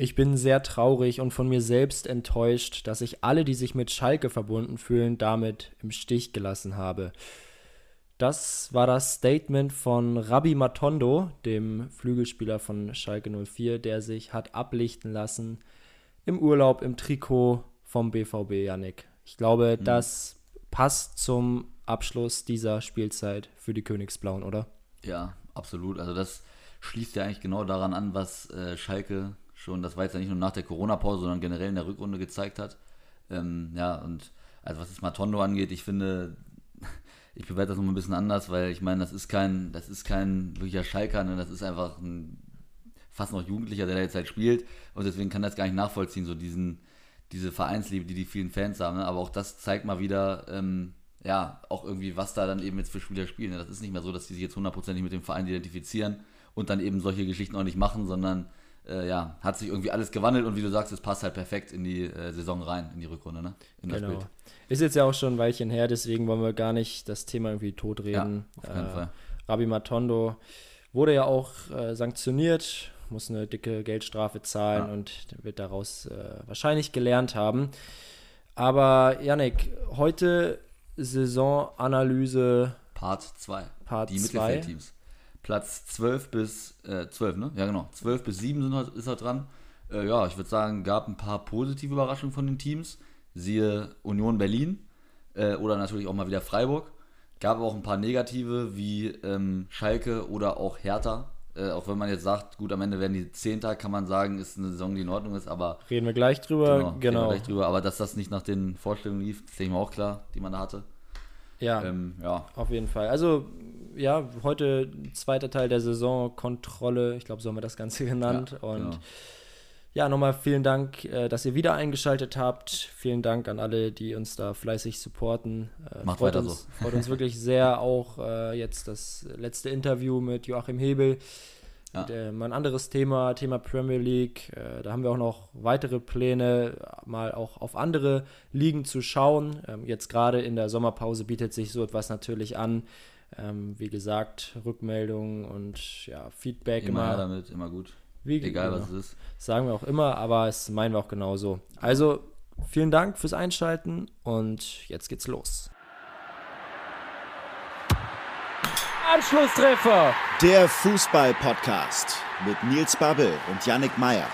Ich bin sehr traurig und von mir selbst enttäuscht, dass ich alle, die sich mit Schalke verbunden fühlen, damit im Stich gelassen habe. Das war das Statement von Rabbi Matondo, dem Flügelspieler von Schalke 04, der sich hat ablichten lassen im Urlaub im Trikot vom BVB, Yannick. Ich glaube, mhm. das passt zum Abschluss dieser Spielzeit für die Königsblauen, oder? Ja, absolut. Also das schließt ja eigentlich genau daran an, was äh, Schalke schon, das war jetzt ja nicht nur nach der Corona-Pause, sondern generell in der Rückrunde gezeigt hat. Ähm, ja, und also was das Matondo angeht, ich finde, ich bewerte das noch ein bisschen anders, weil ich meine, das ist kein, das ist kein wirklicher Schalker, ne? das ist einfach ein fast noch Jugendlicher, der da jetzt halt spielt und deswegen kann das gar nicht nachvollziehen, so diesen, diese Vereinsliebe, die die vielen Fans haben. Ne? Aber auch das zeigt mal wieder, ähm, ja, auch irgendwie, was da dann eben jetzt für Spieler spielen. Ne? Das ist nicht mehr so, dass die sich jetzt hundertprozentig mit dem Verein identifizieren und dann eben solche Geschichten auch nicht machen, sondern äh, ja, hat sich irgendwie alles gewandelt und wie du sagst, es passt halt perfekt in die äh, Saison rein, in die Rückrunde, ne? In genau. Ist jetzt ja auch schon ein Weilchen her, deswegen wollen wir gar nicht das Thema irgendwie totreden. Ja, auf keinen äh, Fall. Rabbi Matondo wurde ja auch äh, sanktioniert, muss eine dicke Geldstrafe zahlen ja. und wird daraus äh, wahrscheinlich gelernt haben. Aber Yannick, heute Saisonanalyse Part 2. Part die Mittelfeldteams. Platz 12 bis äh, 12, ne? Ja, genau. 12 bis 7 sind, ist er dran. Äh, ja, ich würde sagen, gab ein paar positive Überraschungen von den Teams. Siehe Union Berlin äh, oder natürlich auch mal wieder Freiburg. Gab auch ein paar negative wie ähm, Schalke oder auch Hertha. Äh, auch wenn man jetzt sagt, gut, am Ende werden die Zehnter, kann man sagen, ist eine Saison, die in Ordnung ist, aber. Reden wir gleich drüber, genau. genau. gleich drüber. Aber dass das nicht nach den Vorstellungen lief, ist ich mir auch klar, die man da hatte. Ja, ähm, ja, auf jeden Fall. Also, ja, heute zweiter Teil der Saisonkontrolle, ich glaube, so haben wir das Ganze genannt. Ja, und genau. ja, nochmal vielen Dank, äh, dass ihr wieder eingeschaltet habt. Vielen Dank an alle, die uns da fleißig supporten. Äh, Macht weiter uns, so. Freut uns wirklich sehr auch äh, jetzt das letzte Interview mit Joachim Hebel. Ja. Und, äh, mal ein anderes Thema, Thema Premier League. Äh, da haben wir auch noch weitere Pläne, mal auch auf andere Ligen zu schauen. Ähm, jetzt gerade in der Sommerpause bietet sich so etwas natürlich an. Ähm, wie gesagt, Rückmeldungen und ja, Feedback immer. Immer damit, immer gut. Wie, Egal genau. was es ist. Sagen wir auch immer, aber es meinen wir auch genauso. Also vielen Dank fürs Einschalten und jetzt geht's los. Anschlusstreffer. Der Fußball-Podcast mit Nils Babbel und Yannick Meyer.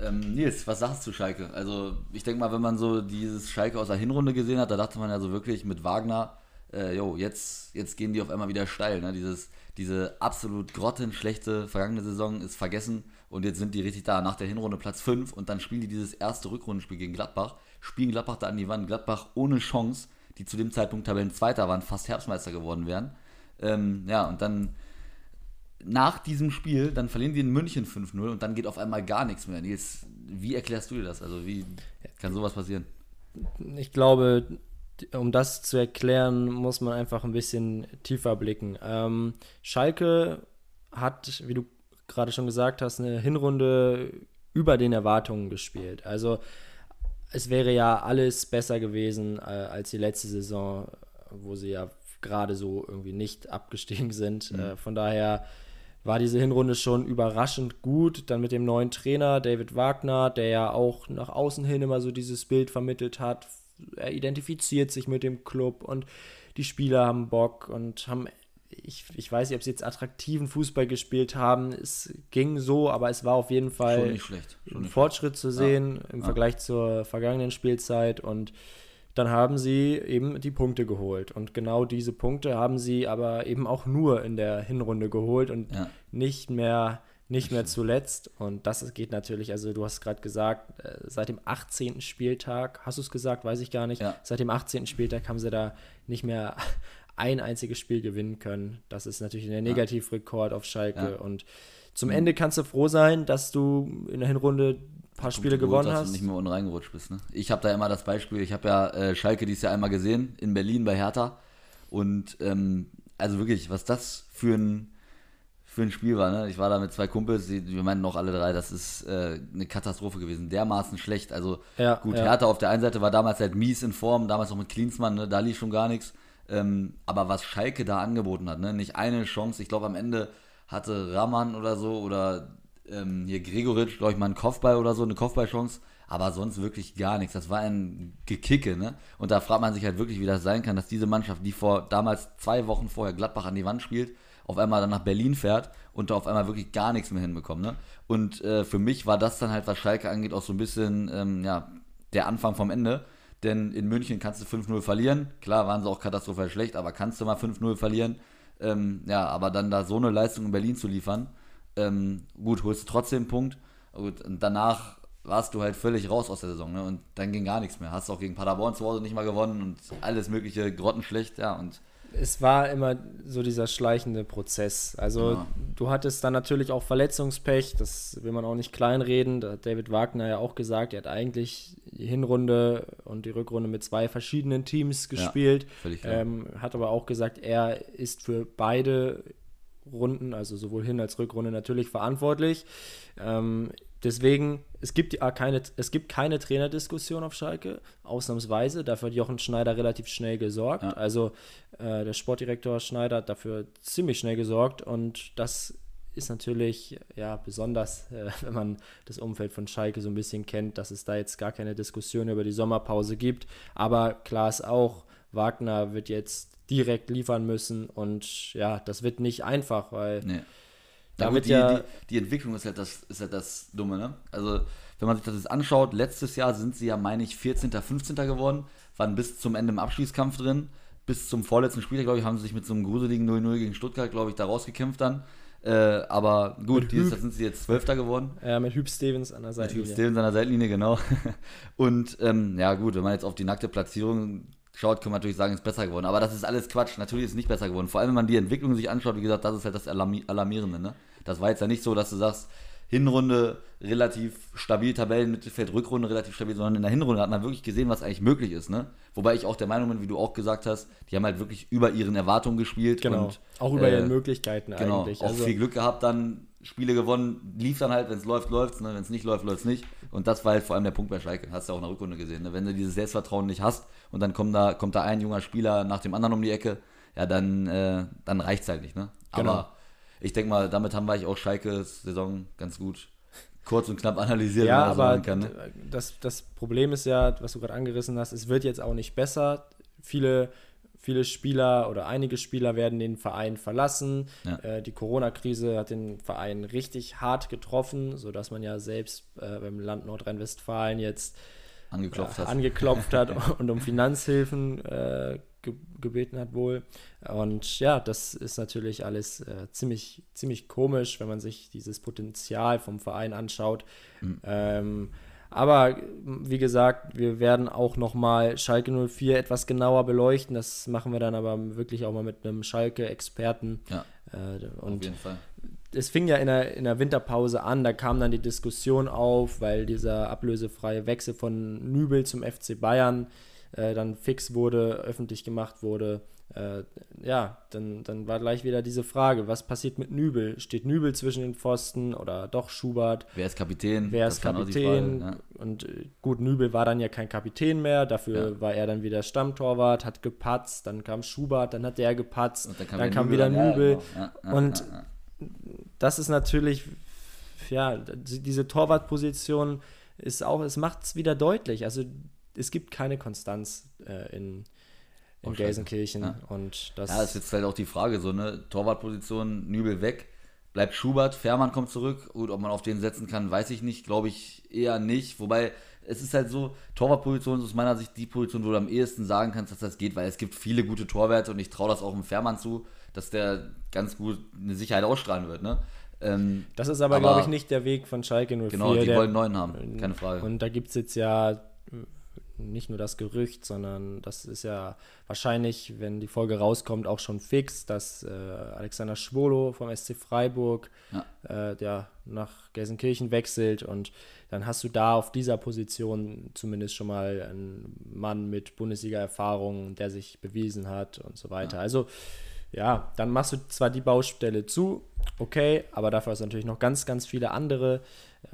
Ähm, Nils, was sagst du Schalke? Also ich denke mal, wenn man so dieses Schalke aus der Hinrunde gesehen hat, da dachte man ja so wirklich mit Wagner, äh, jo, jetzt, jetzt gehen die auf einmal wieder steil. Ne? Dieses, diese absolut grottenschlechte vergangene Saison ist vergessen und jetzt sind die richtig da. Nach der Hinrunde Platz 5 und dann spielen die dieses erste Rückrundenspiel gegen Gladbach, spielen Gladbach da an die Wand. Gladbach ohne Chance die zu dem Zeitpunkt Tabellenzweiter waren, fast Herbstmeister geworden wären. Ähm, ja, und dann nach diesem Spiel, dann verlieren die in München 5-0 und dann geht auf einmal gar nichts mehr. Nils, wie erklärst du dir das? Also wie kann sowas passieren? Ich glaube, um das zu erklären, muss man einfach ein bisschen tiefer blicken. Ähm, Schalke hat, wie du gerade schon gesagt hast, eine Hinrunde über den Erwartungen gespielt. Also es wäre ja alles besser gewesen äh, als die letzte Saison, wo sie ja gerade so irgendwie nicht abgestiegen sind. Mhm. Äh, von daher war diese Hinrunde schon überraschend gut. Dann mit dem neuen Trainer David Wagner, der ja auch nach außen hin immer so dieses Bild vermittelt hat. Er identifiziert sich mit dem Club und die Spieler haben Bock und haben ich, ich weiß nicht, ob sie jetzt attraktiven Fußball gespielt haben. Es ging so, aber es war auf jeden Fall Schon nicht schlecht. Schon ein Fortschritt schlecht. zu sehen ja. im ja. Vergleich zur vergangenen Spielzeit. Und dann haben sie eben die Punkte geholt. Und genau diese Punkte haben sie aber eben auch nur in der Hinrunde geholt und ja. nicht mehr nicht mehr zuletzt. Und das geht natürlich, also du hast gerade gesagt, äh, seit dem 18. Spieltag, hast du es gesagt, weiß ich gar nicht, ja. seit dem 18. Spieltag haben sie da nicht mehr ein einziges Spiel gewinnen können. Das ist natürlich ein Negativrekord auf Schalke. Ja. Und zum Ende kannst du froh sein, dass du in der Hinrunde ein paar Spiele gewonnen gut, hast. Dass du nicht mehr unten reingerutscht bist. Ne? Ich habe da immer das Beispiel, ich habe ja äh, Schalke dieses Jahr einmal gesehen, in Berlin bei Hertha. Und ähm, also wirklich, was das für ein, für ein Spiel war. Ne? Ich war da mit zwei Kumpels, wir meinten noch alle drei, das ist äh, eine Katastrophe gewesen. Dermaßen schlecht. Also ja, gut, ja. Hertha auf der einen Seite war damals halt mies in Form, damals noch mit Klinsmann, ne? da lief schon gar nichts. Ähm, aber was Schalke da angeboten hat, ne? nicht eine Chance. Ich glaube, am Ende hatte Raman oder so oder ähm, hier Gregoritsch, glaube ich, mal einen Kopfball oder so, eine Kopfballchance, aber sonst wirklich gar nichts. Das war ein Gekicke, ne? Und da fragt man sich halt wirklich, wie das sein kann, dass diese Mannschaft, die vor damals zwei Wochen vorher Gladbach an die Wand spielt, auf einmal dann nach Berlin fährt und da auf einmal wirklich gar nichts mehr hinbekommt, ne? Und äh, für mich war das dann halt, was Schalke angeht, auch so ein bisschen, ähm, ja, der Anfang vom Ende. Denn in München kannst du 5-0 verlieren. Klar waren sie auch katastrophal schlecht, aber kannst du mal 5-0 verlieren. Ähm, ja, aber dann da so eine Leistung in Berlin zu liefern, ähm, gut, holst du trotzdem einen Punkt. Gut, und danach warst du halt völlig raus aus der Saison, ne? Und dann ging gar nichts mehr. Hast auch gegen Paderborn zu Hause nicht mal gewonnen und alles mögliche grottenschlecht, ja. Und es war immer so dieser schleichende Prozess. Also ja. du hattest dann natürlich auch Verletzungspech, das will man auch nicht kleinreden. Da hat David Wagner ja auch gesagt, er hat eigentlich die Hinrunde und die Rückrunde mit zwei verschiedenen Teams gespielt. Ja, ähm, hat aber auch gesagt, er ist für beide Runden, also sowohl Hin- als Rückrunde natürlich verantwortlich. Ähm, deswegen, es gibt, keine, es gibt keine Trainerdiskussion auf Schalke, ausnahmsweise. Dafür hat Jochen Schneider relativ schnell gesorgt. Ja. Also äh, der Sportdirektor Schneider hat dafür ziemlich schnell gesorgt und das ist natürlich ja besonders, äh, wenn man das Umfeld von Schalke so ein bisschen kennt, dass es da jetzt gar keine Diskussion über die Sommerpause gibt. Aber klar ist auch, Wagner wird jetzt direkt liefern müssen und ja, das wird nicht einfach, weil nee. Damit ja, die, die, die, Entwicklung ist halt das, ist halt das Dumme, ne? Also wenn man sich das jetzt anschaut, letztes Jahr sind sie ja, meine ich, 14., 15. geworden, waren bis zum Ende im Abschließkampf drin, bis zum vorletzten Spiel, glaube ich, haben sie sich mit so einem gruseligen 0-0 gegen Stuttgart, glaube ich, da rausgekämpft dann. Äh, aber gut, mit dieses Jahr sind sie jetzt Zwölfter geworden. Ja, mit Hüb Stevens an der Seitenlinie. Mit Hüb Stevens an der Seitenlinie, genau. Und ähm, ja, gut, wenn man jetzt auf die nackte Platzierung schaut, kann man natürlich sagen, ist besser geworden. Aber das ist alles Quatsch. Natürlich ist es nicht besser geworden. Vor allem, wenn man die Entwicklung sich anschaut, wie gesagt, das ist halt das Alarmierende. Ne? Das war jetzt ja nicht so, dass du sagst, Hinrunde relativ stabil, Tabellenmittelfeld, Rückrunde relativ stabil, sondern in der Hinrunde hat man wirklich gesehen, was eigentlich möglich ist. Ne? Wobei ich auch der Meinung bin, wie du auch gesagt hast, die haben halt wirklich über ihren Erwartungen gespielt. Genau, und, auch über äh, ihren Möglichkeiten genau, eigentlich. Auch also, viel Glück gehabt dann, Spiele gewonnen, lief dann halt, wenn es läuft, läuft ne? wenn es nicht läuft, läuft es nicht. Und das war halt vor allem der Punkt bei Schalke, hast du auch in der Rückrunde gesehen. Ne? Wenn du dieses Selbstvertrauen nicht hast und dann kommt da, kommt da ein junger Spieler nach dem anderen um die Ecke, ja, dann, äh, dann reicht es halt nicht. Ne? Genau. Aber ich denke mal, damit haben wir eigentlich auch Schalkes Saison ganz gut kurz und knapp analysiert. Ja, aber kann, ne? das, das Problem ist ja, was du gerade angerissen hast, es wird jetzt auch nicht besser. Viele Viele Spieler oder einige Spieler werden den Verein verlassen. Ja. Äh, die Corona-Krise hat den Verein richtig hart getroffen, sodass man ja selbst äh, beim Land Nordrhein-Westfalen jetzt angeklopft, äh, hat. angeklopft hat und um Finanzhilfen äh, ge gebeten hat wohl. Und ja, das ist natürlich alles äh, ziemlich, ziemlich komisch, wenn man sich dieses Potenzial vom Verein anschaut. Mhm. Ähm, aber wie gesagt, wir werden auch nochmal Schalke 04 etwas genauer beleuchten. Das machen wir dann aber wirklich auch mal mit einem Schalke-Experten. Ja, äh, und auf jeden Fall. Es fing ja in der, in der Winterpause an, da kam dann die Diskussion auf, weil dieser ablösefreie Wechsel von Nübel zum FC Bayern äh, dann fix wurde, öffentlich gemacht wurde äh, ja, dann, dann war gleich wieder diese Frage, was passiert mit Nübel? Steht Nübel zwischen den Pfosten oder doch Schubert? Wer ist Kapitän? Wer ist Kapitän? Frage, ja. Und äh, gut, Nübel war dann ja kein Kapitän mehr, dafür ja. war er dann wieder Stammtorwart, hat gepatzt, dann kam Schubert, dann hat der gepatzt, Und dann kam, dann kam wieder Nübel. Ja, genau. Und das ist natürlich, ja, diese Torwartposition ist auch, es macht es wieder deutlich. Also es gibt keine Konstanz äh, in in Gelsenkirchen. Ja. Und das, ja, das ist jetzt halt auch die Frage, so, ne? Torwartposition, Nübel weg, bleibt Schubert, Fährmann kommt zurück. Gut, ob man auf den setzen kann, weiß ich nicht, glaube ich eher nicht. Wobei, es ist halt so, Torwartposition ist aus meiner Sicht die Position, wo du am ehesten sagen kannst, dass das geht, weil es gibt viele gute Torwerte und ich traue das auch dem Fährmann zu, dass der ganz gut eine Sicherheit ausstrahlen wird, ne? Ähm, das ist aber, aber glaube ich, nicht der Weg von Schalke 04. Genau, die wollen neuen haben, keine Frage. Und da gibt es jetzt ja nicht nur das Gerücht, sondern das ist ja wahrscheinlich, wenn die Folge rauskommt, auch schon fix, dass äh, Alexander Schwolo vom SC Freiburg ja. Äh, der nach Gelsenkirchen wechselt und dann hast du da auf dieser Position zumindest schon mal einen Mann mit Bundesliga-Erfahrung, der sich bewiesen hat und so weiter. Ja. Also ja, dann machst du zwar die Baustelle zu, okay, aber dafür hast du natürlich noch ganz, ganz viele andere.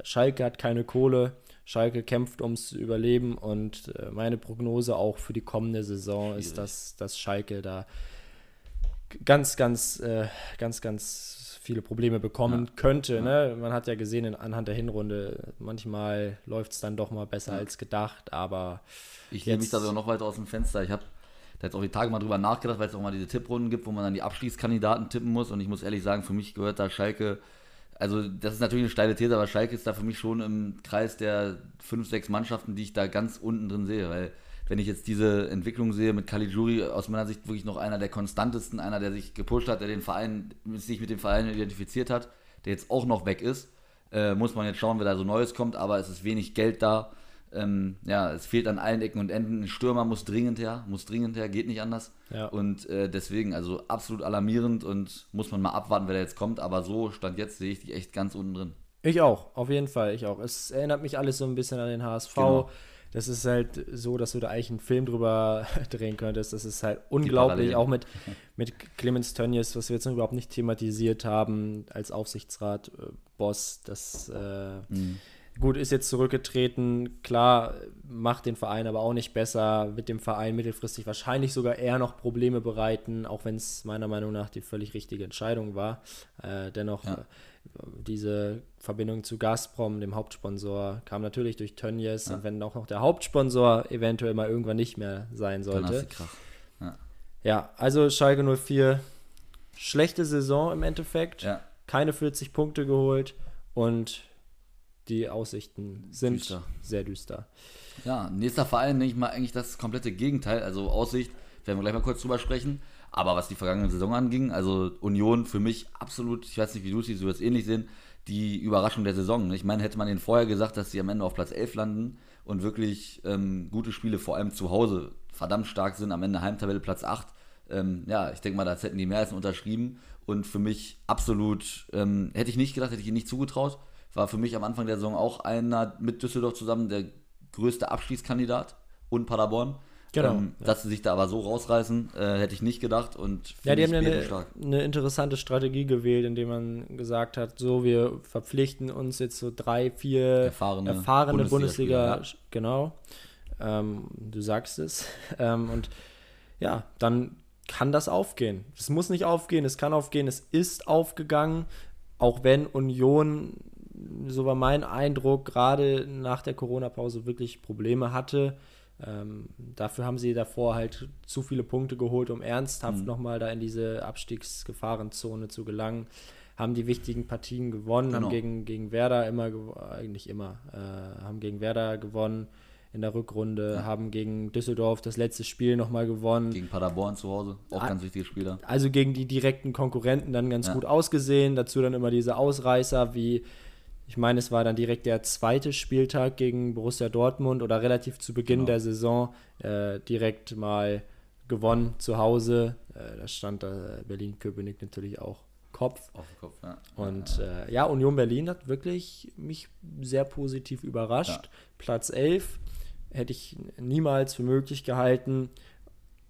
Schalke hat keine Kohle Schalke kämpft ums Überleben und äh, meine Prognose auch für die kommende Saison Schwierig. ist, dass, dass Schalke da ganz, ganz, äh, ganz, ganz viele Probleme bekommen Ja. könnte. Ne? Man hat ja gesehen in, anhand der Hinrunde, manchmal läuft es dann doch mal besser Ja. als gedacht, aber Ich nehme mich da sogar noch weiter aus dem Fenster. Ich habe da jetzt auch die Tage mal drüber nachgedacht, weil es auch mal diese Tipprunden gibt, wo man dann die Abstiegskandidaten tippen muss. Und ich muss ehrlich sagen, für mich gehört da Schalke, also das ist natürlich eine steile These, aber Schalke ist da für mich schon im Kreis der fünf, sechs Mannschaften, die ich da ganz unten drin sehe. Weil wenn ich jetzt diese Entwicklung sehe mit Caligiuri, aus meiner Sicht wirklich noch einer der konstantesten, einer, der sich gepusht hat, der den Verein, sich mit dem Verein identifiziert hat, der jetzt auch noch weg ist, äh, muss man jetzt schauen, wer da so Neues kommt, aber es ist wenig Geld da. Ähm, ja, es fehlt an allen Ecken und Enden. Ein Stürmer muss dringend her, muss dringend her, geht nicht anders. Ja. Und äh, deswegen, also absolut alarmierend und muss man mal abwarten, wer da jetzt kommt. Aber so, Stand jetzt, sehe ich die echt ganz unten drin. Ich auch, auf jeden Fall, ich auch. Es erinnert mich alles so ein bisschen an den HSV. Genau. Das ist halt so, dass du da eigentlich einen Film drüber drehen könntest. Das ist halt unglaublich, auch mit, mit Clemens Tönnies, was wir jetzt noch überhaupt nicht thematisiert haben als Aufsichtsrat, äh, Boss. Das äh, Mhm. Gut ist jetzt zurückgetreten. Klar, macht den Verein aber auch nicht besser. Wird dem Verein mittelfristig wahrscheinlich sogar eher noch Probleme bereiten, auch wenn es meiner Meinung nach die völlig richtige Entscheidung war. Äh, dennoch Ja. äh, diese Verbindung zu Gazprom, dem Hauptsponsor, kam natürlich durch Tönnies. Ja. Und wenn auch noch der Hauptsponsor eventuell mal irgendwann nicht mehr sein sollte. Krach. Ja, also Schalke 04, schlechte Saison im Endeffekt. Ja, Keine 40 Punkte geholt und die Aussichten sind Düster. sehr düster. ja, nächster Verein, denke ich mal, eigentlich das komplette Gegenteil. Also Aussicht, werden wir gleich mal kurz drüber sprechen. Aber was die vergangene Saison anging, also Union für mich absolut, ich weiß nicht, wie du du wirst es ähnlich sehen, die Überraschung der Saison. Ich meine, hätte man ihnen vorher gesagt, dass sie am Ende auf Platz 11 landen und wirklich ähm, gute Spiele, vor allem zu Hause, verdammt stark sind, am Ende Heimtabelle Platz 8. Ähm, ja, ich denke mal, das hätten die mehr als unterschrieben. Und für mich absolut, ähm, hätte ich nicht gedacht, hätte ich ihnen nicht zugetraut. War für mich am Anfang der Saison auch einer mit Düsseldorf zusammen der größte Abschließkandidat und Paderborn. Genau, Ähm, Dass sie sich da aber so rausreißen, äh, hätte ich nicht gedacht. Und Ja, die haben ich eine, eine interessante Strategie gewählt, indem man gesagt hat, so, wir verpflichten uns jetzt so drei, vier Erfahrene erfahrene Bundesligaspieler, Bundesliga, genau. Ähm, du sagst es. ähm, und ja, dann kann das aufgehen. Es muss nicht aufgehen, es kann aufgehen, es ist aufgegangen, auch wenn Union, so war mein Eindruck, gerade nach der Corona-Pause wirklich Probleme hatte. Ähm, dafür haben sie davor halt zu viele Punkte geholt, um ernsthaft Mhm. nochmal da in diese Abstiegsgefahrenzone zu gelangen. Haben die wichtigen Partien gewonnen, Genau. haben gegen, gegen Werder immer, eigentlich immer, äh, haben gegen Werder gewonnen in der Rückrunde, haben gegen Düsseldorf das letzte Spiel nochmal gewonnen. Gegen Paderborn zu Hause, auch Ah. ganz wichtige Spieler. also gegen die direkten Konkurrenten dann ganz Ja. gut ausgesehen. Dazu dann immer diese Ausreißer, wie ich meine, es war dann direkt der zweite Spieltag gegen Borussia Dortmund oder relativ zu Beginn Genau. der Saison äh, direkt mal gewonnen zu Hause. Äh, da stand äh, Berlin-Köpenick natürlich auch Kopf. Auf den Kopf, ja. Und äh, ja, Union Berlin hat wirklich mich sehr positiv überrascht. Ja. Platz 11 hätte ich niemals für möglich gehalten.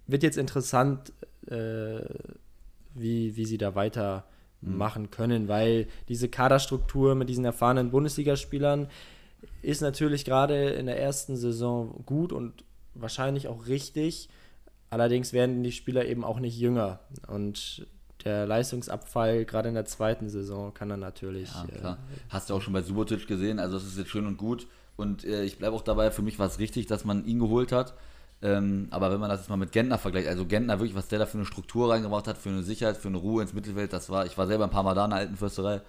Wird jetzt interessant, äh, wie, wie sie da weiter Mhm. machen können, weil diese Kaderstruktur mit diesen erfahrenen Bundesligaspielern ist natürlich gerade in der ersten Saison gut und wahrscheinlich auch richtig. Allerdings werden die Spieler eben auch nicht jünger. Und der Leistungsabfall gerade in der zweiten Saison kann dann natürlich. Ja, äh. Hast du auch schon bei Subotic gesehen, also das ist jetzt schön und gut. Und äh, ich bleibe auch dabei, für mich war es richtig, dass man ihn geholt hat. Ähm, aber wenn man das jetzt mal mit Gentner vergleicht, also Gentner wirklich, was der da für eine Struktur reingebracht hat, für eine Sicherheit, für eine Ruhe ins Mittelfeld, das war, ich war selber ein paar Mal da in der alten Fürsterei,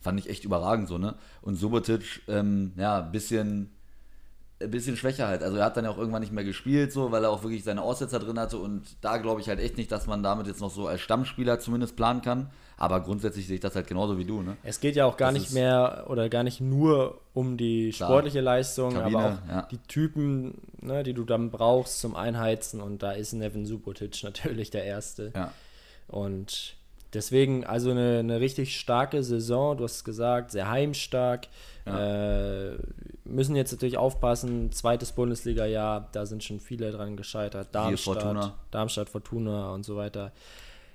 fand ich echt überragend so, ne? Und Subotic, ähm, ja, bisschen, ein bisschen schwächer halt. Also er hat dann ja auch irgendwann nicht mehr gespielt, so, weil er auch wirklich seine Aussetzer drin hatte. Und da glaube ich halt echt nicht, dass man damit jetzt noch so als Stammspieler zumindest planen kann. Aber grundsätzlich sehe ich das halt genauso wie du, ne? Es geht ja auch gar Das nicht mehr oder gar nicht nur um die Klar. sportliche Leistung, Kabine, aber auch ja. die Typen, ne, die du dann brauchst zum Einheizen. Und da ist Nevin Subotic natürlich der Erste. Ja. Und deswegen also eine, eine richtig starke Saison. Du hast es gesagt, sehr heimstark. Äh, müssen jetzt natürlich aufpassen. Zweites Bundesliga-Jahr, da sind schon viele dran gescheitert. Darmstadt, Fortuna. Darmstadt, Fortuna und so weiter.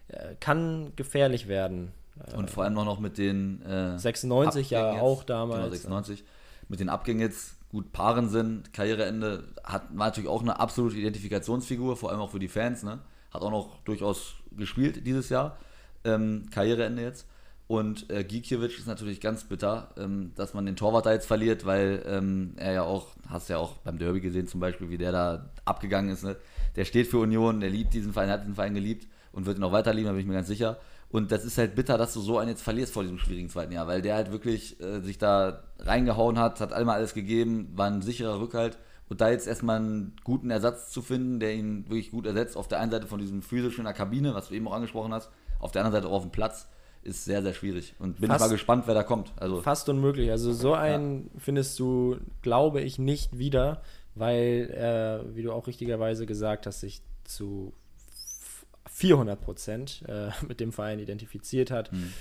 Äh, kann gefährlich werden. Und vor allem auch noch mit den äh, 96 ja Abgängen jetzt. auch damals. Genau, 96. Mit den Abgängen jetzt gut Paaren sind, Karriereende, hat, war natürlich auch eine absolute Identifikationsfigur, vor allem auch für die Fans, ne? Hat auch noch durchaus gespielt dieses Jahr. Ähm, Karriereende jetzt. Und äh, Gikiewicz ist natürlich ganz bitter, ähm, dass man den Torwart da jetzt verliert, weil ähm, er ja auch, hast du ja auch beim Derby gesehen zum Beispiel, wie der da abgegangen ist. Ne? Der steht für Union, der liebt diesen Verein, hat diesen Verein geliebt und wird ihn auch weiter lieben, da bin ich mir ganz sicher. Und das ist halt bitter, dass du so einen jetzt verlierst vor diesem schwierigen zweiten Jahr, weil der halt wirklich äh, sich da reingehauen hat, hat einmal alles gegeben, war ein sicherer Rückhalt. Und da jetzt erstmal einen guten Ersatz zu finden, der ihn wirklich gut ersetzt, auf der einen Seite von diesem physischen in der Kabine, was du eben auch angesprochen hast, auf der anderen Seite auch auf dem Platz, ist sehr, sehr schwierig. Und bin Fast- mal gespannt, wer da kommt. Also, Fast unmöglich. Also so einen findest du, glaube ich, nicht wieder, weil er, wie du auch richtigerweise gesagt hast, sich zu 400 Prozent äh, mit dem Verein identifiziert hat. Hm.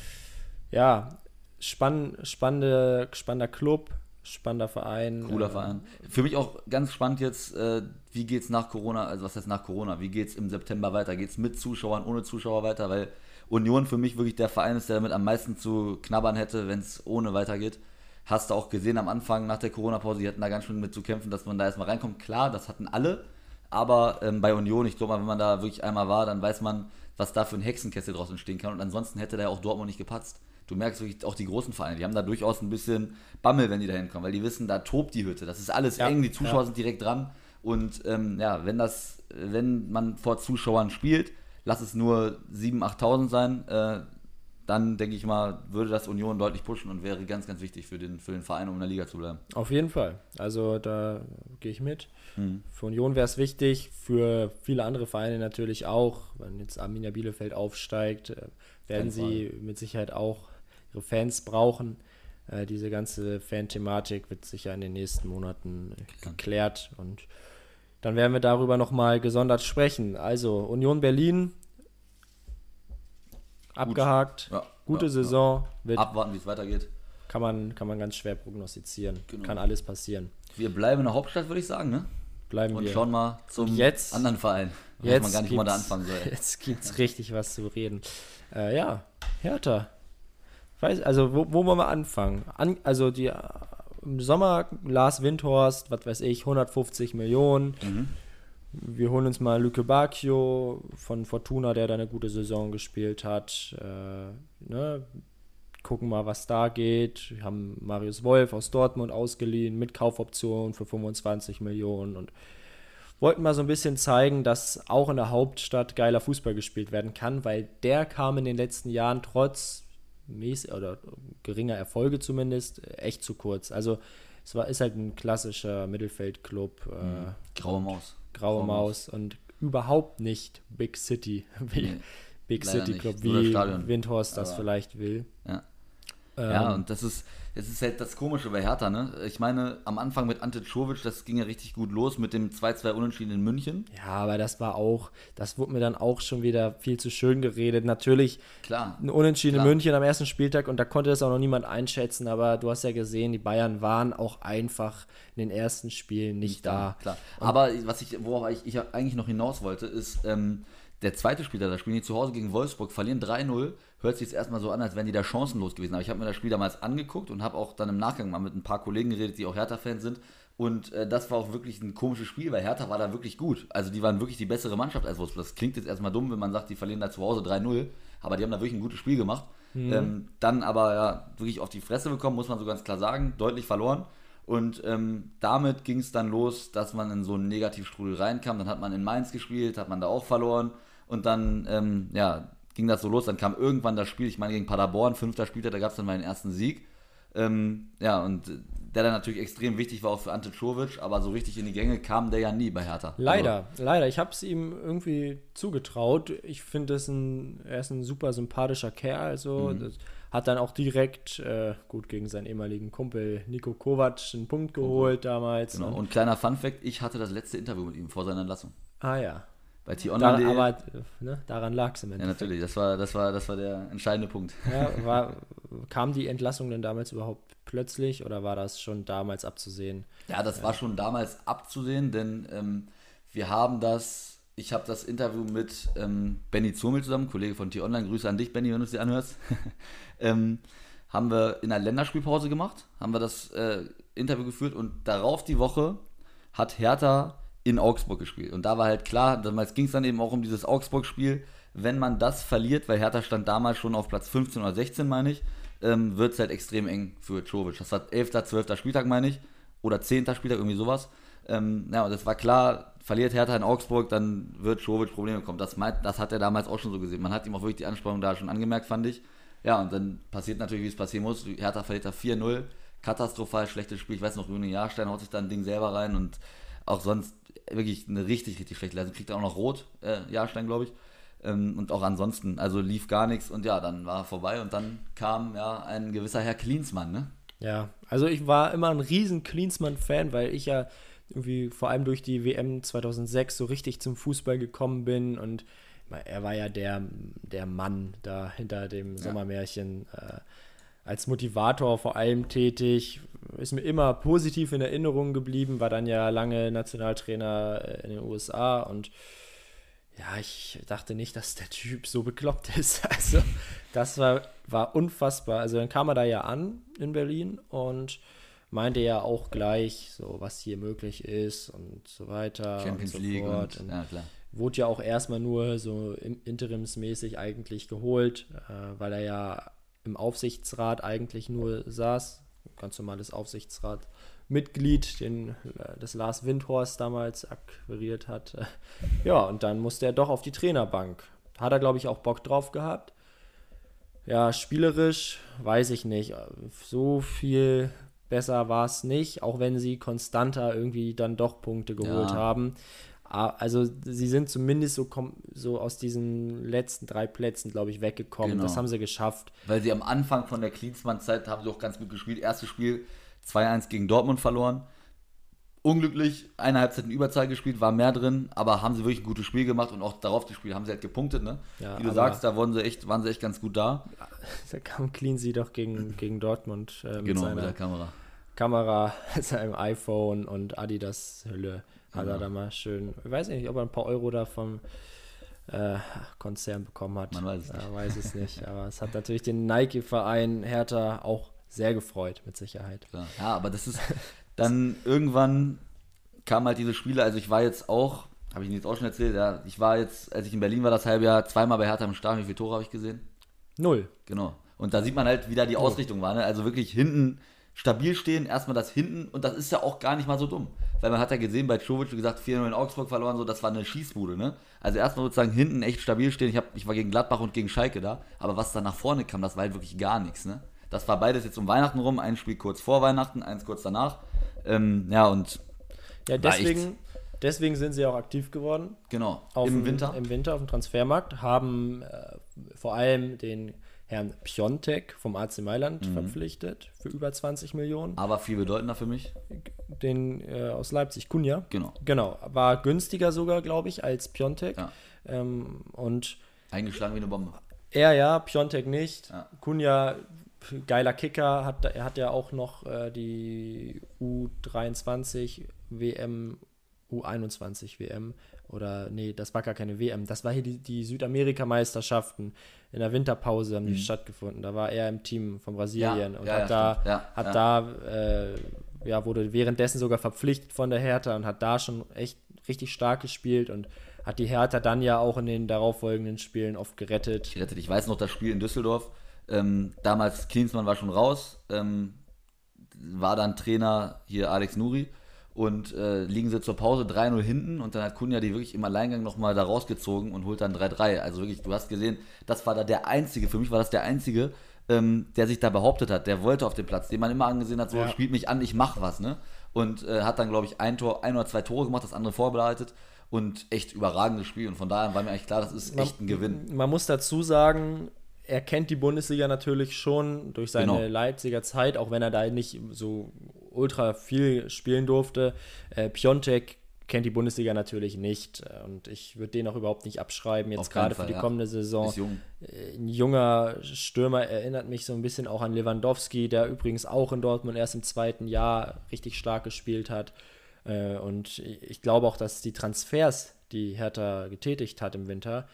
Ja, spann, spannende, spannender Club, spannender Verein. cooler äh, Verein. Für mich auch ganz spannend jetzt, äh, wie geht's nach Corona, also was heißt nach Corona, wie geht's im September weiter? Geht's mit Zuschauern, ohne Zuschauer weiter? Weil Union für mich wirklich der Verein ist, der damit am meisten zu knabbern hätte, wenn es ohne weitergeht. Hast du auch gesehen am Anfang nach der Corona-Pause, die hatten da ganz schön mit zu kämpfen, dass man da erstmal reinkommt. Klar, das hatten alle, aber ähm, bei Union, ich glaube mal, wenn man da wirklich einmal war, dann weiß man, was da für ein Hexenkessel draus entstehen kann. Und ansonsten hätte da ja auch Dortmund nicht gepatzt. Du merkst wirklich auch die großen Vereine, die haben da durchaus ein bisschen Bammel, wenn die da hinkommen, weil die wissen, da tobt die Hütte. Das ist alles Ja, eng, die Zuschauer ja. sind direkt dran. Und ähm, ja, wenn das, wenn man vor Zuschauern spielt, lass es nur 7.000, 8.000 sein, äh, dann denke ich mal, würde das Union deutlich pushen und wäre ganz, ganz wichtig für den, für den Verein, um in der Liga zu bleiben. Auf jeden Fall. Also da gehe ich mit. Mhm. Für Union wäre es wichtig, für viele andere Vereine natürlich auch. Wenn jetzt Arminia Bielefeld aufsteigt, äh, werden sie mit Sicherheit auch ihre Fans brauchen. Äh, diese ganze Fan-Thematik wird sicher in den nächsten Monaten Klar. geklärt und dann werden wir darüber nochmal gesondert sprechen. Also Union Berlin abgehakt, Ja, gute ja, Saison, wird, Abwarten, wie es weitergeht. kann, man, kann man ganz schwer prognostizieren. Genau. Kann alles passieren. Wir bleiben in der Hauptstadt, würde ich sagen, ne? Bleiben Und wir. schauen mal zum Jetzt- anderen Verein. Weiß Jetzt man gar nicht, wo man da anfangen soll. Jetzt gibt's richtig was zu reden. Äh, ja, Hertha. Weiß, also, wo, wo wollen wir anfangen? An, also, die, äh, im Sommer Lars Windhorst, was weiß ich, 150 Millionen. Mhm. Wir holen uns mal Lüke Bacchio von Fortuna, der da eine gute Saison gespielt hat. Äh, ne? Gucken mal, was da geht. Wir haben Marius Wolf aus Dortmund ausgeliehen mit Kaufoption für 25 Millionen und wollten mal so ein bisschen zeigen, dass auch in der Hauptstadt geiler Fußball gespielt werden kann, weil der kam in den letzten Jahren trotz mäß oder geringer Erfolge zumindest echt zu kurz. Also es war ist halt ein klassischer Mittelfeldclub, äh, Graue Maus. graue Graue Maus und überhaupt nicht Big City, wie Nee, Big City. Club, wie. Windhorst das vielleicht will. Ja. Ähm, Ja, und das ist, das ist halt das Komische bei Hertha, ne? Ich meine, am Anfang mit Ante Czovic, das ging ja richtig gut los mit dem 2-2 Unentschieden in München. ja, aber das war auch, das wurde mir dann auch schon wieder viel zu schön geredet. Natürlich Klar. ein Unentschieden in Klar. München am ersten Spieltag und da konnte das auch noch niemand einschätzen, aber du hast ja gesehen, die Bayern waren auch einfach in den ersten Spielen nicht da. Klar. Aber was ich, worauf ich, ich eigentlich noch hinaus wollte, ist, ähm, der zweite Spieler, da spielen die zu Hause gegen Wolfsburg, verlieren 3-0. Hört sich jetzt erstmal so an, als wären die da chancenlos gewesen. Aber ich habe mir das Spiel damals angeguckt und habe auch dann im Nachgang mal mit ein paar Kollegen geredet, die auch Hertha-Fans sind. Und äh, das war auch wirklich ein komisches Spiel, weil Hertha war da wirklich gut. Also die waren wirklich die bessere Mannschaft als Wolfsburg. Das klingt jetzt erstmal dumm, wenn man sagt, die verlieren da zu Hause 3-0. Aber die haben da wirklich ein gutes Spiel gemacht. Ähm, dann aber ja, wirklich auf die Fresse bekommen, muss man so ganz klar sagen. Deutlich verloren. Und ähm, damit ging es dann los, dass man in so einen Negativstrudel reinkam. Dann hat man in Mainz gespielt, hat man da auch verloren. Und dann ähm, ja, ging das so los. Dann kam irgendwann das Spiel, ich meine gegen Paderborn, fünfter Spieltag, da gab es dann meinen ersten Sieg. Ähm, ja, und der dann natürlich extrem wichtig war auch für Ante Czovic, aber so richtig in die Gänge kam der ja nie bei Hertha. Leider, leider. Ich habe es ihm irgendwie zugetraut. Ich finde, er ist ein super sympathischer Kerl. So. Mhm. Das hat dann auch direkt, äh, gut, gegen seinen ehemaligen Kumpel Nico Kovac einen Punkt geholt damals. Also, genau. Und, Und kleiner Fun-Fact: Ich hatte das letzte Interview mit ihm vor seiner Entlassung. ah ja. Bei T-Online. aber äh, ne, daran lag es im Ja, Endeffekt. natürlich, das war, das, war, das war der entscheidende Punkt. Ja, war, kam die Entlassung denn damals überhaupt plötzlich oder war das schon damals abzusehen? Ja, das war schon damals abzusehen, denn ähm, wir haben das, ich habe das Interview mit ähm, Benny Zumel zusammen, Kollege von T-Online, Grüße an dich, Benny, wenn du es dir anhörst, ähm, haben wir in einer Länderspielpause gemacht, haben wir das äh, Interview geführt und darauf die Woche hat Hertha in Augsburg gespielt. Und da war halt klar, damals ging es dann eben auch um dieses Augsburg-Spiel, wenn man das verliert, weil Hertha stand damals schon auf Platz 15 oder 16, meine ich, ähm, wird es halt extrem eng für Czovic. Das war 11., 12. Spieltag, meine ich, oder 10. Spieltag, irgendwie sowas. Ähm, ja, und es war klar, verliert Hertha in Augsburg, dann wird Czovic Probleme bekommen. Das, das hat er damals auch schon so gesehen. Man hat ihm auch wirklich die Anspannung da schon angemerkt, fand ich. Ja, und dann passiert natürlich, wie es passieren muss. Hertha verliert da 4-0, katastrophal schlechtes Spiel. Ich weiß noch, Rune Jahrstein haut sich da ein Ding selber rein und auch sonst wirklich eine richtig, richtig schlechte Leistung. Kriegt er auch noch rot, äh, Jahrstein, glaube ich. Ähm, und auch ansonsten, also lief gar nichts und ja, dann war er vorbei und dann kam ja ein gewisser Herr Klinsmann, ne? Ja, also ich war immer ein riesen Klinsmann-Fan, weil ich ja irgendwie vor allem durch die WM 2006 so richtig zum Fußball gekommen bin und er war ja der, der Mann da hinter dem ja. Sommermärchen äh, als Motivator vor allem tätig, ist mir immer positiv in Erinnerung geblieben, war dann ja lange Nationaltrainer äh, in den USA und ja, ich dachte nicht, dass der Typ so bekloppt ist. Also, das war, war unfassbar. Also, dann kam er da ja an in Berlin und meinte ja auch gleich, so was hier möglich ist und so weiter Champions und so League fort. Und, ja, klar. Wurde ja auch erstmal nur so interimsmäßig eigentlich geholt, äh, weil er ja im Aufsichtsrat eigentlich nur saß. Ganz normales Aufsichtsratmitglied, den äh, das Lars Windhorst damals akquiriert hat. Ja, und dann musste er doch auf die Trainerbank. Hat er, glaube ich, auch Bock drauf gehabt. Ja, spielerisch weiß ich nicht. So viel besser war es nicht, auch wenn sie konstanter irgendwie dann doch Punkte geholt ja. haben. Also sie sind zumindest so, so aus diesen letzten drei Plätzen, glaube ich, weggekommen. Genau. Das haben sie geschafft. Weil sie am Anfang von der Klinsmann-Zeit haben sie auch ganz gut gespielt. Erstes Spiel 2-1 gegen Dortmund verloren. Unglücklich, eine Halbzeit in Überzahl gespielt, war mehr drin, aber haben sie wirklich ein gutes Spiel gemacht und auch darauf das Spiel haben sie halt gepunktet, ne? Ja, Wie du sagst, da waren sie echt, waren sie echt ganz gut da. Da kam Cleansy doch gegen, gegen Dortmund äh, mit genau, seiner mit der Kamera. Kamera, seinem iPhone und Adidas-Hülle hat genau. er da mal schön, ich weiß nicht, ob er ein paar Euro da vom äh, Konzern bekommen hat. Man weiß es nicht. Ja, weiß es nicht. Aber es hat natürlich den Nike-Verein Hertha auch sehr gefreut, mit Sicherheit. Ja, aber das ist dann irgendwann kam halt diese Spiele, also ich war jetzt auch, habe ich Ihnen jetzt auch schon erzählt, ja, ich war jetzt, als ich in Berlin war, das halbe Jahr zweimal bei Hertha im Stadion. Wie viele Tore habe ich gesehen? Null. Genau. Und da sieht man halt, wie da die Ausrichtung war. Ne? Also wirklich hinten stabil stehen, erstmal das hinten und das ist ja auch gar nicht mal so dumm. Weil man hat ja gesehen, bei Czovic, wie gesagt, 4-0 in Augsburg verloren, so, das war eine Schießbude, ne? Also erstmal sozusagen hinten echt stabil stehen. Ich, hab, ich war gegen Gladbach und gegen Schalke da, aber was da nach vorne kam, das war halt wirklich gar nichts, ne? Das war beides jetzt um Weihnachten rum, ein Spiel kurz vor Weihnachten, eins kurz danach. Ähm, ja, und. Ja, deswegen, deswegen sind sie auch aktiv geworden. Genau, im Winter. Im Winter auf dem Transfermarkt, haben äh, vor allem den Herrn Piontek vom AC Mailand mhm. verpflichtet für über 20 Millionen. Aber viel bedeutender für mich. Den äh, aus Leipzig, Kunja. Genau. Genau. War günstiger sogar, glaube ich, als Piontek. Ja. Ähm, und Eingeschlagen wie eine Bombe. Er ja, Piontek nicht. Ja. Kunja, geiler Kicker, hat, er hat ja auch noch äh, die U23 WM, U21 WM oder nee, das war gar keine WM, das war hier die, die Südamerika-Meisterschaften in der Winterpause haben die mhm. stattgefunden. Da war er im Team von Brasilien ja, und ja, hat ja, da, hat da äh, ja, wurde währenddessen sogar verpflichtet von der Hertha und hat da schon echt richtig stark gespielt und hat die Hertha dann ja auch in den darauffolgenden Spielen oft gerettet. Gerettet. Ich weiß noch das Spiel in Düsseldorf. Ähm, damals Klinsmann war schon raus, ähm, war dann Trainer hier Alex Nuri und äh, liegen sie zur Pause 3-0 hinten und dann hat Kunja die wirklich im Alleingang nochmal da rausgezogen und holt dann 3-3. Also wirklich, du hast gesehen, das war da der Einzige, für mich war das der Einzige, ähm, der sich da behauptet hat. Der wollte auf dem Platz, den man immer angesehen hat, so ja. spielt mich an, ich mach was, ne? Und äh, hat dann, glaube ich, ein Tor, ein oder zwei Tore gemacht, das andere vorbereitet und echt überragendes Spiel. Und von daher war mir eigentlich klar, das ist man, echt ein Gewinn. Man muss dazu sagen, er kennt die Bundesliga natürlich schon durch seine genau. Leipziger Zeit, auch wenn er da nicht so ultra viel spielen durfte. Äh, Piontek kennt die Bundesliga natürlich nicht äh, und ich würde den auch überhaupt nicht abschreiben, jetzt gerade für die ja. kommende Saison. Jung. Äh, ein junger Stürmer erinnert mich so ein bisschen auch an Lewandowski, der übrigens auch in Dortmund erst im zweiten Jahr richtig stark gespielt hat. Äh, und ich glaube auch, dass die Transfers, die Hertha getätigt hat im Winter,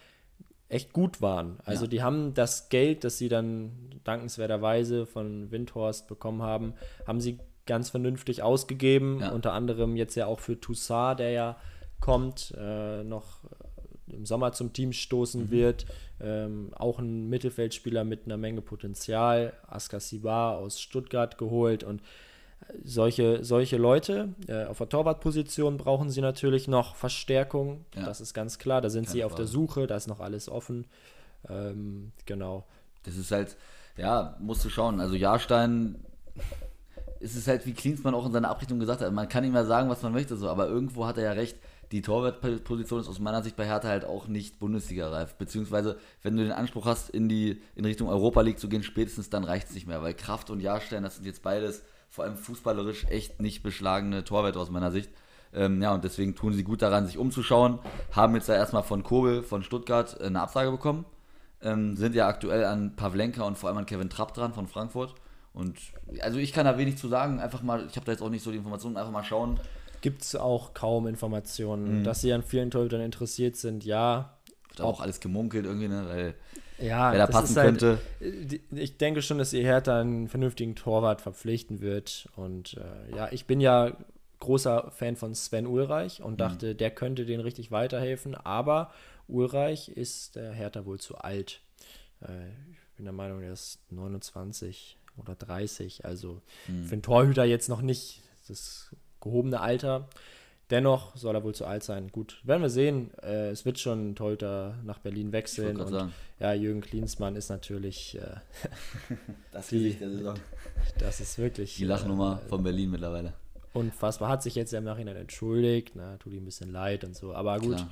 echt gut waren. Also ja. die haben das Geld, das sie dann dankenswerterweise von Windhorst bekommen haben, haben sie ganz vernünftig ausgegeben. Ja. Unter anderem jetzt ja auch für Toussaint, der ja kommt, äh, noch im Sommer zum Team stoßen mhm. wird. Ähm, auch ein Mittelfeldspieler mit einer Menge Potenzial. Askar Sibar aus Stuttgart geholt und solche, solche Leute äh, auf der Torwartposition brauchen sie natürlich noch Verstärkung. Ja. Das ist ganz klar. Da sind Keine sie auf Frage. der Suche, da ist noch alles offen. Ähm, genau. Das ist halt, ja, musst du schauen. Also Jahrstein ist es halt, wie Klinsmann auch in seiner Abrichtung gesagt hat, man kann ihm ja sagen, was man möchte, so, aber irgendwo hat er ja recht. Die Torwartposition ist aus meiner Sicht bei Hertha halt auch nicht Bundesliga-reif. Beziehungsweise, wenn du den Anspruch hast, in die in Richtung Europa League zu gehen, spätestens dann reicht es nicht mehr, weil Kraft und Jahrstein, das sind jetzt beides vor allem fußballerisch echt nicht beschlagene Torwärter aus meiner Sicht. Ähm, ja, und deswegen tun sie gut daran, sich umzuschauen. Haben jetzt da erstmal von Kobel von Stuttgart äh, eine Absage bekommen. Ähm, sind ja aktuell an Pavlenka und vor allem an Kevin Trapp dran von Frankfurt. Und also ich kann da wenig zu sagen. Einfach mal, ich habe da jetzt auch nicht so die Informationen, einfach mal schauen. Gibt es auch kaum Informationen, mhm. dass sie an vielen Torhütern interessiert sind, ja. Wird auch alles gemunkelt irgendwie, ne? Weil ja, wer da passen halt, könnte. Ich denke schon, dass ihr Hertha einen vernünftigen Torwart verpflichten wird. Und äh, ja, ich bin ja großer Fan von Sven Ulreich und mhm. dachte, mhm. der könnte den richtig weiterhelfen. Aber Ulreich ist der Hertha wohl zu alt. Äh, ich bin der Meinung, er ist 29 oder 30. Also mhm. für einen Torhüter jetzt noch nicht das gehobene Alter. Dennoch soll er wohl zu alt sein. Gut, werden wir sehen. Äh, es wird schon ein Torhüter nach Berlin wechseln. Und sagen. ja, Jürgen Klinsmann ist natürlich äh, das Gesicht der Saison. Das ist wirklich. Die Lachnummer äh, von Berlin mittlerweile. Unfassbar. Hat sich jetzt im Nachhinein entschuldigt. Na, tut ihm ein bisschen leid und so. Aber gut. Klar.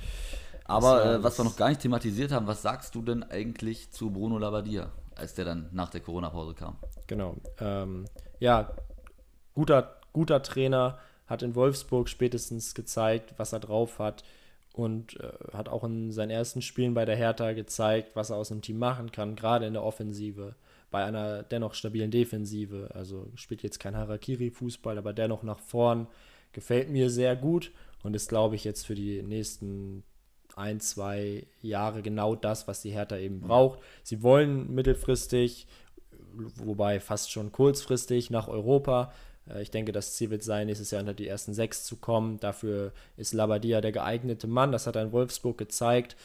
Aber äh, was wir noch gar nicht thematisiert haben, was sagst du denn eigentlich zu Bruno Labbadia, als der dann nach der Corona-Pause kam? Genau. Ähm, ja, guter, guter Trainer, hat in Wolfsburg spätestens gezeigt, was er drauf hat und äh, hat auch in seinen ersten Spielen bei der Hertha gezeigt, was er aus dem Team machen kann, gerade in der Offensive, bei einer dennoch stabilen Defensive. Also spielt jetzt kein Harakiri-Fußball, aber dennoch nach vorn gefällt mir sehr gut und ist, glaube ich, jetzt für die nächsten ein, zwei Jahre genau das, was die Hertha eben braucht. Sie wollen mittelfristig, wobei fast schon kurzfristig nach Europa. Äh, ich denke, das Ziel wird sein, nächstes Jahr unter die ersten sechs zu kommen. Dafür ist Labadia der geeignete Mann. Das hat er in Wolfsburg gezeigt.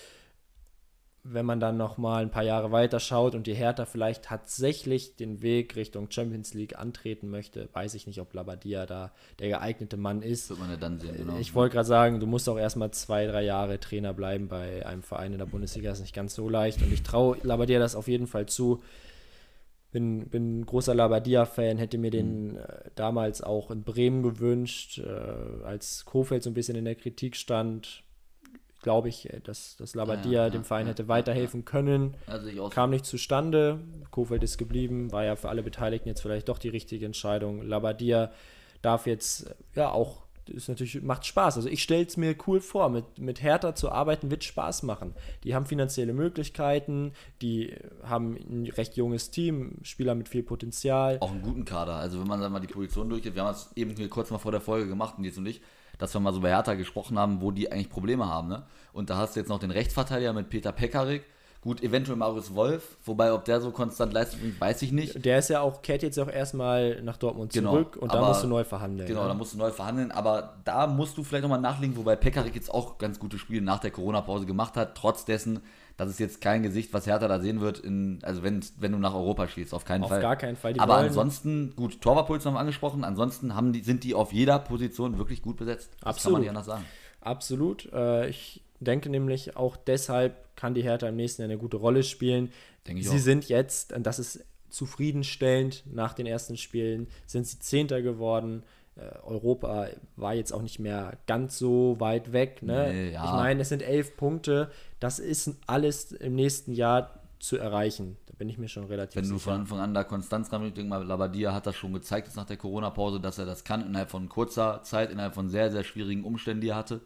Wenn man dann noch mal ein paar Jahre weiter schaut und die Hertha vielleicht tatsächlich den Weg Richtung Champions League antreten möchte, weiß ich nicht, ob Labadia da der geeignete Mann ist. Wird man ja dann sehen, genau. Ich wollte gerade sagen, du musst auch erstmal zwei, drei Jahre Trainer bleiben bei einem Verein in der Bundesliga. Das ist nicht ganz so leicht. Und ich traue Labadia das auf jeden Fall zu bin, bin großer Labadia-Fan, hätte mir den mhm. äh, damals auch in Bremen gewünscht, äh, als Kofeld so ein bisschen in der Kritik stand. Glaube ich, äh, dass, dass Labadia ja, dem Verein hätte weiterhelfen können. Also Kam nicht zustande. Kofeld ist geblieben, war ja für alle Beteiligten jetzt vielleicht doch die richtige Entscheidung. Labadia darf jetzt ja auch ist natürlich, macht Spaß. Also ich stelle es mir cool vor, mit, mit Hertha zu arbeiten wird Spaß machen. Die haben finanzielle Möglichkeiten, die haben ein recht junges Team, Spieler mit viel Potenzial. Auch einen guten Kader. Also wenn man dann mal die Position durchgeht, wir haben das eben hier kurz mal vor der Folge gemacht, und jetzt und ich, dass wir mal so bei Hertha gesprochen haben, wo die eigentlich Probleme haben. Ne? Und da hast du jetzt noch den Rechtsverteidiger mit Peter Pekarik, Gut, eventuell Marius Wolf, wobei ob der so konstant Leistung bringt, weiß ich nicht. Der ist ja auch, kehrt jetzt auch erstmal nach Dortmund genau, zurück und da musst du neu verhandeln. Genau, ja. da musst du neu verhandeln, aber da musst du vielleicht nochmal nachlegen, wobei Pekarik jetzt auch ganz gute Spiele nach der Corona-Pause gemacht hat, trotz dessen, dass es jetzt kein Gesicht, was Hertha da sehen wird, in, also wenn, wenn du nach Europa spielst, auf keinen auf Fall. Auf gar keinen Fall. Die aber ansonsten, gut, Torwartpuls haben wir angesprochen, ansonsten haben die, sind die auf jeder Position wirklich gut besetzt. Das Absolut. kann man nicht anders sagen. Absolut. Äh, ich denke nämlich auch deshalb kann die Hertha im nächsten Jahr eine gute Rolle spielen. Denke sie auch. sind jetzt, und das ist zufriedenstellend nach den ersten Spielen, sind sie Zehnter geworden. Äh, Europa war jetzt auch nicht mehr ganz so weit weg. Ne? Nee, ja. Ich meine, es sind elf Punkte. Das ist alles im nächsten Jahr zu erreichen. Da bin ich mir schon relativ Wenn sicher. Wenn du von Anfang an da Konstanz ran, ich denke mal, Labadia hat das schon gezeigt, nach der Corona-Pause, dass er das kann, innerhalb von kurzer Zeit, innerhalb von sehr, sehr schwierigen Umständen, die er hatte.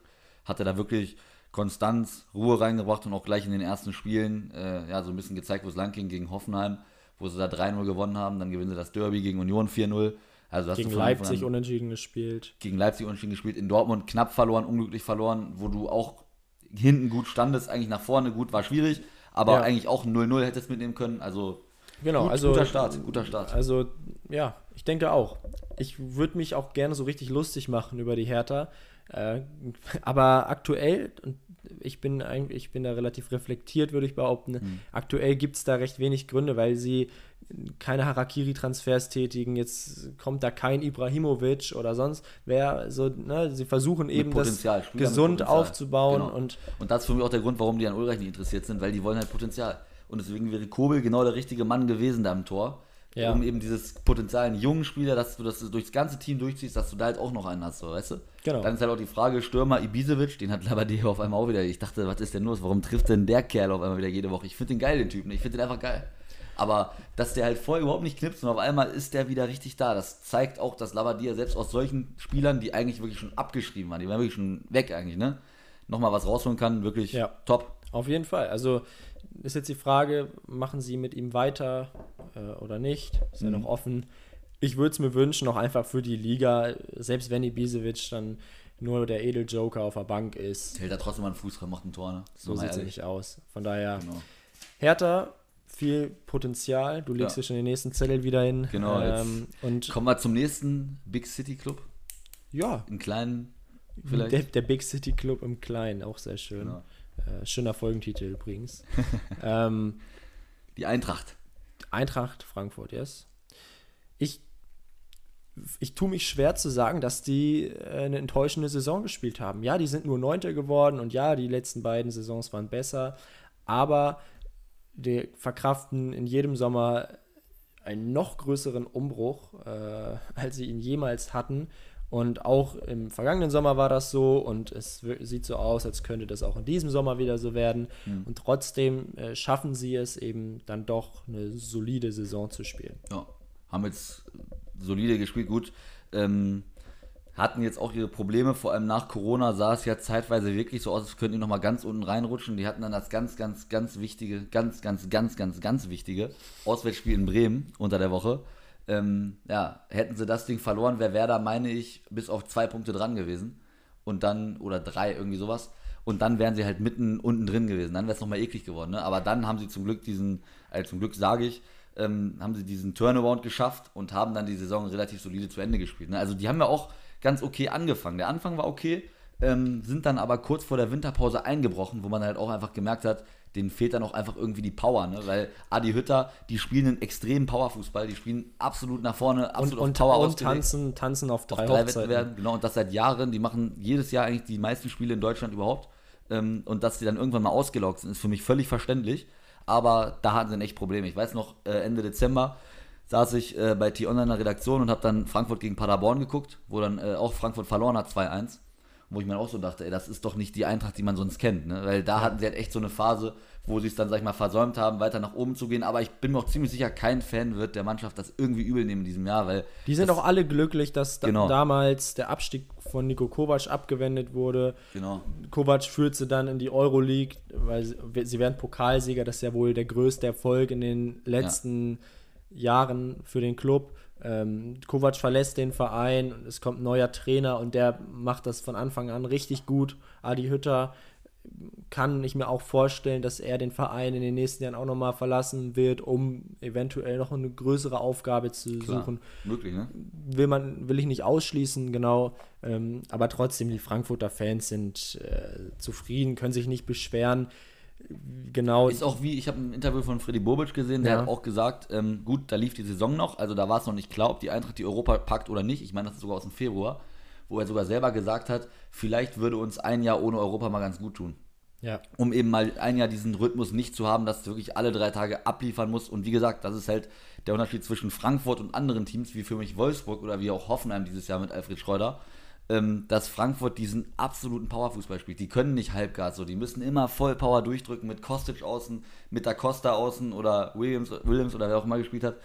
Hat er da wirklich Konstanz, Ruhe reingebracht und auch gleich in den ersten Spielen äh, ja, so ein bisschen gezeigt, wo es lang ging gegen Hoffenheim, wo sie da 3-0 gewonnen haben. Dann gewinnen sie das Derby gegen Union 4-0. Also gegen Leipzig unentschieden gespielt. Gegen Leipzig unentschieden gespielt. In Dortmund knapp verloren, unglücklich verloren, wo du auch hinten gut standest, eigentlich nach vorne gut, war schwierig, aber ja. eigentlich auch 0-0 hättest mitnehmen können. Also Genau, Gut, also guter Start, guter Start. Also ja, ich denke auch. Ich würde mich auch gerne so richtig lustig machen über die Hertha. Äh, aber aktuell, und ich bin eigentlich, ich bin da relativ reflektiert, würde ich behaupten. Mhm. Aktuell gibt es da recht wenig Gründe, weil sie keine Harakiri-Transfers tätigen. Jetzt kommt da kein Ibrahimovic oder sonst wer. So, ne, sie versuchen eben das Potenzial, mit gesund aufzubauen Genau. und Und das ist für mich auch der Grund, warum die an Ulreich nicht interessiert sind, weil die wollen halt Potenzial. Und deswegen wäre Kobel genau der richtige Mann gewesen da im Tor. Ja. Um eben dieses Potenzial in jungen Spieler, dass du das durchs ganze Team durchziehst, dass du da halt auch noch einen hast, so, weißt du? Genau. Dann ist halt auch die Frage, Stürmer Ibisevic, den hat Labadie auf einmal auch wieder. Ich dachte, was ist denn los? Warum trifft denn der Kerl auf einmal wieder jede Woche? Ich finde den geil, den Typen. Ich finde den einfach geil. Aber dass der halt vorher überhaupt nicht knipst und auf einmal ist der wieder richtig da. Das zeigt auch, dass Labadia selbst aus solchen Spielern, die eigentlich wirklich schon abgeschrieben waren, die waren wirklich schon weg eigentlich, ne? Nochmal was rausholen kann, wirklich Ja. top. Auf jeden Fall. Also ist jetzt die Frage, machen sie mit ihm weiter äh, oder nicht? Ist ja Mhm. noch offen. Ich würde es mir wünschen, auch einfach für die Liga, selbst wenn Ibisevic dann nur der Edeljoker auf der Bank ist. Hält da trotzdem mal einen Fuß dran, macht ein Tor, ne? So sieht es ehrlich. nicht aus. Von daher, Genau. Hertha, viel Potenzial. Du legst Ja. dir schon den nächsten Zettel wieder hin. Genau, Ähm, und Kommen wir zum nächsten Big City Club. ja, Einen kleinen, vielleicht. der, der Big City Club im Kleinen, auch sehr schön. Genau. Äh, schöner Folgentitel übrigens. ähm, Die Eintracht. Eintracht Frankfurt, yes. Ich, ich tue mich schwer zu sagen, dass die äh, eine enttäuschende Saison gespielt haben. Ja, die sind nur Neunter geworden und ja, die letzten beiden Saisons waren besser, aber die verkraften in jedem Sommer einen noch größeren Umbruch, äh, als sie ihn jemals hatten. Und auch im vergangenen Sommer war das so und es sieht so aus, als könnte das auch in diesem Sommer wieder so werden. Und trotzdem äh, schaffen sie es eben dann doch eine solide Saison zu spielen. Ja, haben jetzt solide gespielt, gut. Ähm, hatten jetzt auch ihre Probleme, vor allem nach Corona sah es ja zeitweise wirklich so aus, als könnten die nochmal ganz unten reinrutschen. Die hatten dann das ganz, ganz, ganz wichtige, ganz, ganz, ganz, ganz, ganz wichtige Auswärtsspiel in Bremen unter der Woche. Ähm, ja, hätten sie das Ding verloren, wäre Werder, meine ich, bis auf zwei Punkte dran gewesen. Und dann, oder drei, irgendwie sowas. Und dann wären sie halt mitten unten drin gewesen. Dann wäre es nochmal eklig geworden. Ne? Aber dann haben sie zum Glück diesen, also zum Glück sage ich, ähm, haben sie diesen Turnaround geschafft und haben dann die Saison relativ solide zu Ende gespielt. Ne? Also die haben ja auch ganz okay angefangen. Der Anfang war okay, ähm, sind dann aber kurz vor der Winterpause eingebrochen, wo man halt auch einfach gemerkt hat, denen fehlt dann auch einfach irgendwie die Power, ne? weil Adi Hütter, die spielen einen extremen Powerfußball, die spielen absolut nach vorne, Und, absolut und, auf Power und tanzen, tanzen auf drei, auf drei. Wettbewerben, genau, und das seit Jahren. Die machen jedes Jahr eigentlich die meisten Spiele in Deutschland überhaupt. Ähm, und dass sie dann irgendwann mal ausgelaugt sind, ist für mich völlig verständlich. Aber da hatten sie ein echt Problem. Ich weiß noch, äh, Ende Dezember saß ich äh, bei T-Online in der Redaktion und habe dann Frankfurt gegen Paderborn geguckt, wo dann äh, auch Frankfurt verloren hat, 2-1. Wo ich mir auch so dachte, ey, das ist doch nicht die Eintracht, die man sonst kennt. Ne? Weil da hatten sie halt echt so eine Phase, wo sie es dann, sag ich mal, versäumt haben, weiter nach oben zu gehen. Aber ich bin mir auch ziemlich sicher, kein Fan wird der Mannschaft das irgendwie übel nehmen in diesem Jahr, weil Die sind auch alle glücklich, dass da Genau. damals der Abstieg von Nico Kovac abgewendet wurde. Genau. Kovac führt sie dann in die Euroleague, weil sie, sie werden Pokalsieger. Das ist ja wohl der größte Erfolg in den letzten Jahren für den Club. Ähm, Kovac verlässt den Verein und es kommt ein neuer Trainer und der macht das von Anfang an richtig gut. Adi Hütter kann ich mir auch vorstellen, dass er den Verein in den nächsten Jahren auch nochmal verlassen wird, um eventuell noch eine größere Aufgabe zu Klar, suchen möglich, ne? will man, will ich nicht ausschließen, genau. Ähm, aber trotzdem, die Frankfurter Fans sind äh, zufrieden, können sich nicht beschweren. Genau. Ist auch wie, ich habe ein Interview von Freddy Bobic gesehen, der Ja. hat auch gesagt, ähm, gut, da lief die Saison noch, also da war es noch nicht klar, ob die Eintracht die Europa packt oder nicht. Ich meine, das ist sogar aus dem Februar, wo er sogar selber gesagt hat, vielleicht würde uns ein Jahr ohne Europa mal ganz gut tun. ja. Um eben mal ein Jahr diesen Rhythmus nicht zu haben, dass du wirklich alle drei Tage abliefern musst. Und wie gesagt, das ist halt der Unterschied zwischen Frankfurt und anderen Teams, wie für mich Wolfsburg oder wie auch Hoffenheim dieses Jahr mit Alfred Schreuder, ähm, dass Frankfurt diesen absoluten Powerfußball spielt. Die können nicht halbgas so, die müssen immer voll Power durchdrücken mit Kostic außen, mit Da Costa außen oder Williams, Williams oder wer auch immer gespielt hat.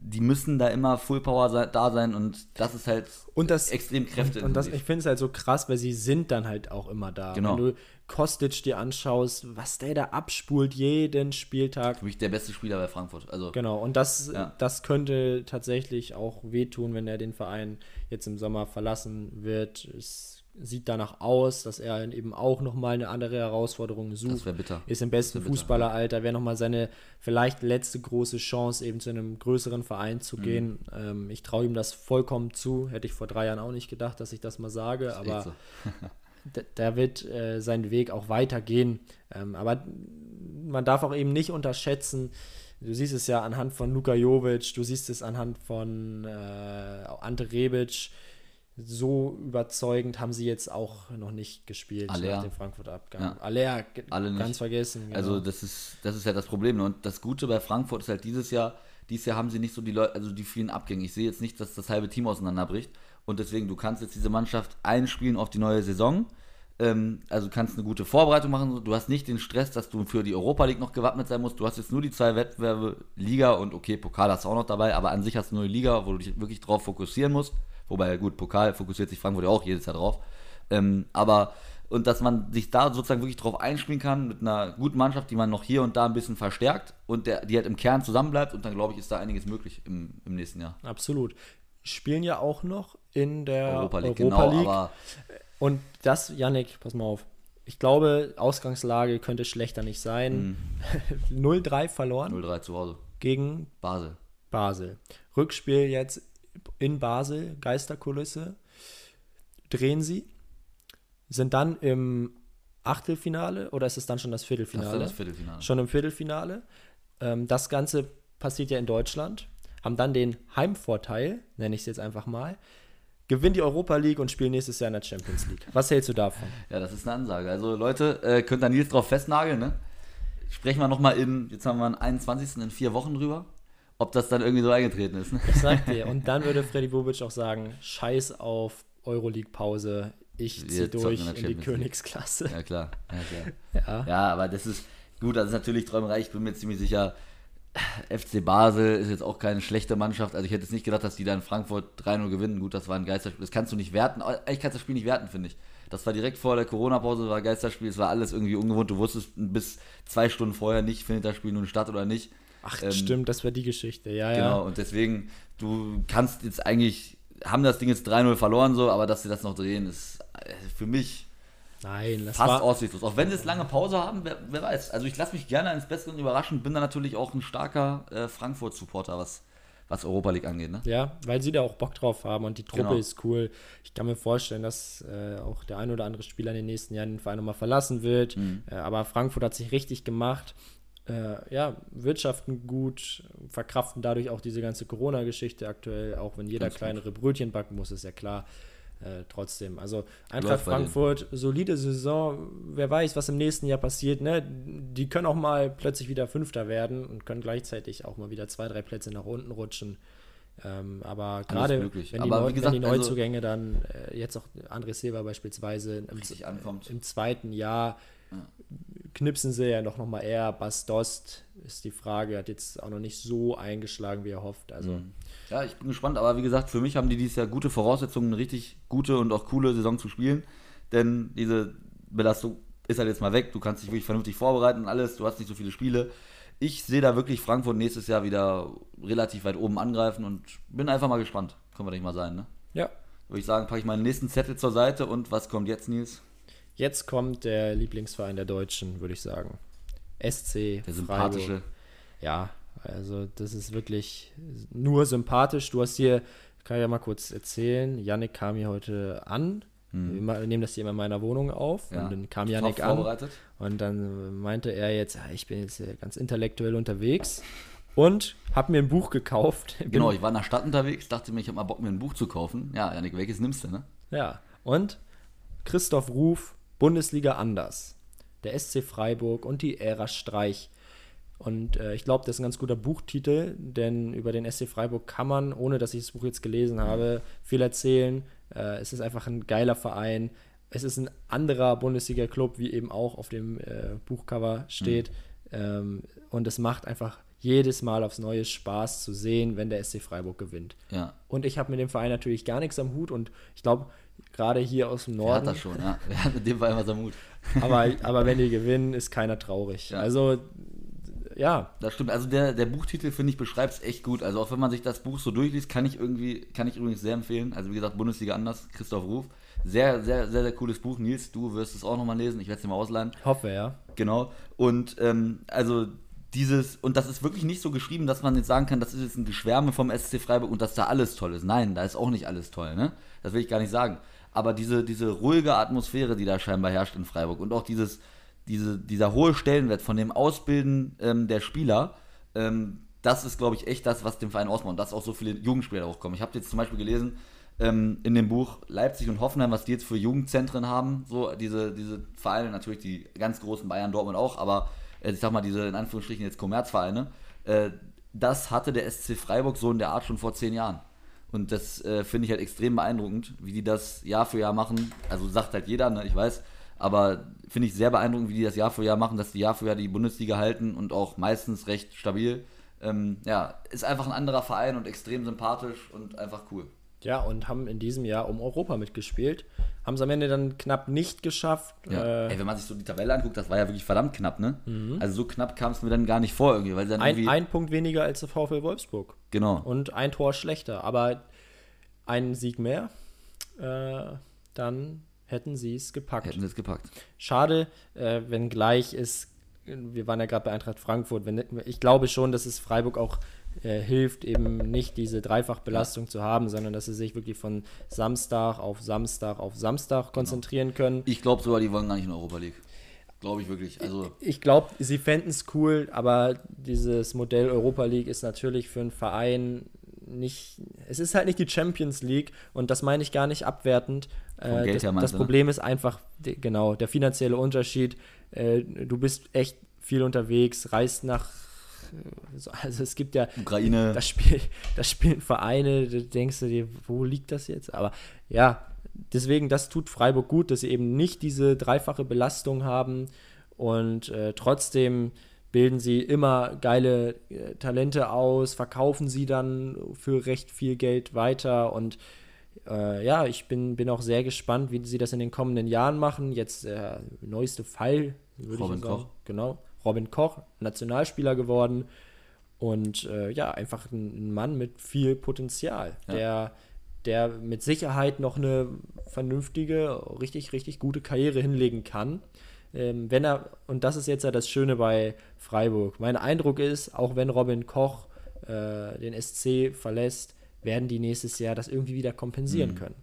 Die müssen da immer Full Power da sein und das ist halt Und das extrem Kräfte. Und, und das, ich finde es halt so krass, weil sie sind dann halt auch immer da. Genau. Wenn du Kostic dir anschaust, was der da abspult jeden Spieltag. für mich der beste Spieler bei Frankfurt. Also Genau, und das, Ja. das könnte tatsächlich auch wehtun, wenn er den Verein jetzt im Sommer verlassen wird. Es sieht danach aus, dass er eben auch nochmal eine andere Herausforderung sucht. Das. Ist im besten Das bitter, Fußballeralter, wäre nochmal seine vielleicht letzte große Chance, eben zu einem größeren Verein Mhm. zu gehen. Ähm, ich traue ihm das vollkommen zu. Hätte ich vor drei Jahren auch nicht gedacht, dass ich das mal sage, aber Echt so. da, da wird äh, sein Weg auch weitergehen. Ähm, aber man darf auch eben nicht unterschätzen, du siehst es ja anhand von Luka Jovic, du siehst es anhand von äh, Ante Rebic, so überzeugend haben sie jetzt auch noch nicht gespielt Aller. nach dem Frankfurter Abgang. Ja. Aller, Alle nicht. ganz vergessen. Genau. Also das ist, das ist ja das Problem. ne? Und das Gute bei Frankfurt ist halt dieses Jahr, dieses Jahr haben sie nicht so die Leute, also die vielen Abgänge. Ich sehe jetzt nicht, dass das halbe Team auseinanderbricht. Und deswegen, du kannst jetzt diese Mannschaft einspielen auf die neue Saison. Ähm, also du kannst eine gute Vorbereitung machen. Du hast nicht den Stress, dass du für die Europa League noch gewappnet sein musst. Du hast jetzt nur die zwei Wettbewerbe, Liga und okay, Pokal hast du auch noch dabei, aber an sich hast du nur die Liga, wo du dich wirklich drauf fokussieren musst. Wobei, gut, Pokal fokussiert sich Frankfurt ja auch jedes Jahr drauf. Ähm, aber, und dass man sich da sozusagen wirklich drauf einspielen kann mit einer guten Mannschaft, die man noch hier und da ein bisschen verstärkt und der, die halt im Kern zusammenbleibt und dann glaube ich, ist da einiges möglich im, im nächsten Jahr. Absolut. Spielen ja auch noch in der Europa League, Europa genau, League. aber Und das, Yannick, pass mal auf. Ich glaube, Ausgangslage könnte schlechter nicht sein. Mhm. 0-3 verloren 0-3 zu Hause. gegen Basel. Basel. Rückspiel jetzt in Basel, Geisterkulisse. Drehen sie, sind dann im Achtelfinale oder ist es dann schon das Das Viertelfinale? ist das Viertelfinale. Schon im Viertelfinale. Ähm, das Ganze passiert ja in Deutschland. Haben dann den Heimvorteil, nenne ich es jetzt einfach mal, gewinnen die Europa League und spielen nächstes Jahr in der Champions League. Was hältst du davon? Ja, das ist eine Ansage. Also Leute, äh, könnt da Nils drauf festnageln, ne? Sprechen wir nochmal in, jetzt haben wir den 21. in vier Wochen drüber, ob das dann irgendwie so eingetreten ist. Ne? Ich sag dir. Und dann würde Freddy Bobic auch sagen: Scheiß auf Euroleague-Pause. Ich Wir zocken durch in in die. Königsklasse. Ja, klar. Ja, klar. Ja. Ja, aber das ist gut, das ist natürlich Träumerei. Ich bin mir ziemlich sicher, FC Basel ist jetzt auch keine schlechte Mannschaft. Also ich hätte jetzt nicht gedacht, dass die da in Frankfurt 3-0 gewinnen. Gut, das war ein Geisterspiel. Das kannst du nicht werten. Eigentlich kannst du das Spiel nicht werten, finde ich. Das war direkt vor der Corona-Pause, war ein Geisterspiel. Es war alles irgendwie ungewohnt. Du wusstest bis zwei Stunden vorher nicht, findet das Spiel nun statt oder nicht. Ach, Ähm, stimmt, das wäre die Geschichte. Ja, ja. Genau, und deswegen, du kannst jetzt eigentlich, haben das Ding jetzt 3-0 verloren, so, aber dass sie das noch drehen, ist äh, für mich Nein, das fast aussichtslos. Auch wenn sie jetzt lange Pause haben, wer, wer weiß. Also ich lasse mich gerne ins Besseren überraschen, bin da natürlich auch ein starker äh, Frankfurt-Supporter, was, was Europa League angeht. Ne? Ja, weil sie da auch Bock drauf haben und die Truppe Genau. ist cool. Ich kann mir vorstellen, dass äh, auch der ein oder andere Spieler in den nächsten Jahren den Verein nochmal verlassen wird. Mhm. Äh, aber Frankfurt hat sich richtig gemacht. Äh, ja, wirtschaften gut, verkraften dadurch auch diese ganze Corona-Geschichte aktuell, auch wenn jeder Ganz gut. kleinere Brötchen backen muss, ist ja klar. Äh, trotzdem, also Eintracht Läuft. Frankfurt, solide Saison, wer weiß, was im nächsten Jahr passiert, ne? Die können auch mal plötzlich wieder Fünfter werden und können gleichzeitig auch mal wieder zwei, drei Plätze nach unten rutschen. Ähm, aber gerade wenn, die Aber gesagt, wenn die also- Neuzugänge dann äh, jetzt auch André Silva beispielsweise im, ankommt. im zweiten Jahr knipsen sie ja noch, noch mal eher. Bastost ist die Frage, hat jetzt auch noch nicht so eingeschlagen, wie er hofft. Also Mhm. Ja, ich bin gespannt, aber wie gesagt, für mich haben die dieses Jahr gute Voraussetzungen, eine richtig gute und auch coole Saison zu spielen. Denn diese Belastung ist halt jetzt mal weg. Du kannst dich wirklich vernünftig vorbereiten und alles. Du hast nicht so viele Spiele. Ich sehe da wirklich Frankfurt nächstes Jahr wieder relativ weit oben angreifen und bin einfach mal gespannt. Können wir nicht mal sein, ne? ja, Würde ich sagen, packe ich meinen nächsten Zettel zur Seite und was kommt jetzt, Nils? Jetzt kommt der Lieblingsverein der Deutschen, würde ich sagen. SC Der Freiburg. sympathische. Ja, also das ist wirklich nur sympathisch. Du hast hier, kann ich ja mal kurz erzählen, Yannick kam hier heute an. Wir nehmen das hier immer in meiner Wohnung auf. Hm. Ja. Und dann kam Yannick an. Und dann meinte er jetzt, ja, ich bin jetzt ganz intellektuell unterwegs und habe mir ein Buch gekauft. Genau, ich war in der Stadt unterwegs, dachte mir, ich habe mal Bock, mir ein Buch zu kaufen. Ja, Janik, welches nimmst du, ne? Ja, und Christoph Ruf, Bundesliga anders. Der SC Freiburg und die Ära Streich. Und äh, ich glaube, das ist ein ganz guter Buchtitel, denn über den SC Freiburg kann man, ohne dass ich das Buch jetzt gelesen habe, viel erzählen. Äh, es ist einfach ein geiler Verein. Es ist ein anderer Bundesliga-Club, wie eben auch auf dem äh, Buchcover steht. Ähm, und es macht einfach jedes Mal aufs Neue Spaß zu sehen, wenn der SC Freiburg gewinnt. Ja. Und ich habe mit dem Verein natürlich gar nichts am Hut und ich glaube, gerade hier aus dem Wer hat Norden, das schon, ja. Wer hat mit dem Fall immer so Mut? aber, aber wenn die gewinnen, ist keiner traurig. Ja. Also ja. Das stimmt. Also der, der Buchtitel, finde ich, beschreibt es echt gut. Also auch wenn man sich das Buch so durchliest, kann ich irgendwie, kann ich übrigens sehr empfehlen. Also wie gesagt, Bundesliga anders, Christoph Ruf. Sehr, sehr, sehr, sehr cooles Buch. Nils, du wirst es auch nochmal lesen. Ich werde es dir mal ausleihen. Hoffe, ja. Genau. Und ähm, also dieses, und das ist wirklich nicht so geschrieben, dass man jetzt sagen kann, das ist jetzt ein Geschwärme vom SC Freiburg und dass da alles toll ist. Nein, da ist auch nicht alles toll, ne? Das will ich gar nicht sagen. Aber diese, diese ruhige Atmosphäre, die da scheinbar herrscht in Freiburg und auch dieses, diese, dieser hohe Stellenwert von dem Ausbilden ähm, der Spieler, ähm, das ist, glaube ich, echt das, was den Verein ausmacht und dass auch so viele Jugendspieler hochkommen. Ich habe jetzt zum Beispiel gelesen, ähm, in dem Buch Leipzig und Hoffenheim, was die jetzt für Jugendzentren haben, so diese, diese Vereine, natürlich die ganz großen Bayern, Dortmund auch, aber ich sag mal, diese in Anführungsstrichen jetzt Kommerzvereine, äh, das hatte der SC Freiburg so in der Art schon vor zehn Jahren. Und das äh, finde ich halt extrem beeindruckend, wie die das Jahr für Jahr machen. Also sagt halt jeder, ne, ich weiß, aber finde ich sehr beeindruckend, wie die das Jahr für Jahr machen, dass die Jahr für Jahr die Bundesliga halten und auch meistens recht stabil. Ähm, ja, ist einfach ein anderer Verein und extrem sympathisch und einfach cool. Ja, und haben in diesem Jahr um Europa mitgespielt. Haben es am Ende dann knapp nicht geschafft. Ja. Äh, Ey, wenn man sich so die Tabelle anguckt, das war ja wirklich verdammt knapp, ne? Also so knapp kam es mir dann gar nicht vor irgendwie, weil dann ein, irgendwie. ein Punkt weniger als der VfL Wolfsburg. genau. Und ein Tor schlechter. Aber einen Sieg mehr, äh, dann hätten sie es gepackt. Hätten sie es gepackt. Schade, äh, wenngleich ist, wir waren ja gerade bei Eintracht Frankfurt, wenn, ich glaube schon, dass es Freiburg auch äh, hilft, eben nicht diese Dreifachbelastung zu haben, sondern dass sie sich wirklich von Samstag auf Samstag auf Samstag konzentrieren können. Ich glaube sogar, die wollen gar nicht in Europa League. Glaube ich wirklich. Also, Ich glaube, sie fänden es cool, aber dieses Modell Europa League ist natürlich für einen Verein nicht, es ist halt nicht die Champions League und das meine ich gar nicht abwertend. Äh, das, das ne? Problem ist einfach, genau, der finanzielle Unterschied. Äh, du bist echt viel unterwegs, reist nach, also es gibt ja, Ukraine. das, Spiel, das spielen Vereine, da denkst du dir, wo liegt das jetzt? Aber ja, deswegen, das tut Freiburg gut, dass sie eben nicht diese dreifache Belastung haben und äh, trotzdem bilden sie immer geile äh, Talente aus, verkaufen sie dann für recht viel Geld weiter und äh, ja, ich bin, bin auch sehr gespannt, wie sie das in den kommenden Jahren machen. Jetzt der neueste Fall, würde Robin ich sagen. Koch. Genau, Robin Koch, Nationalspieler geworden. Und äh, ja, einfach ein, Mann mit viel Potenzial, Ja. der, der mit Sicherheit noch eine vernünftige, richtig, richtig gute Karriere hinlegen kann. Ähm, wenn er, und das ist jetzt ja das Schöne bei Freiburg. Mein Eindruck ist, auch wenn Robin Koch äh, den SC verlässt, werden die nächstes Jahr das irgendwie wieder kompensieren können.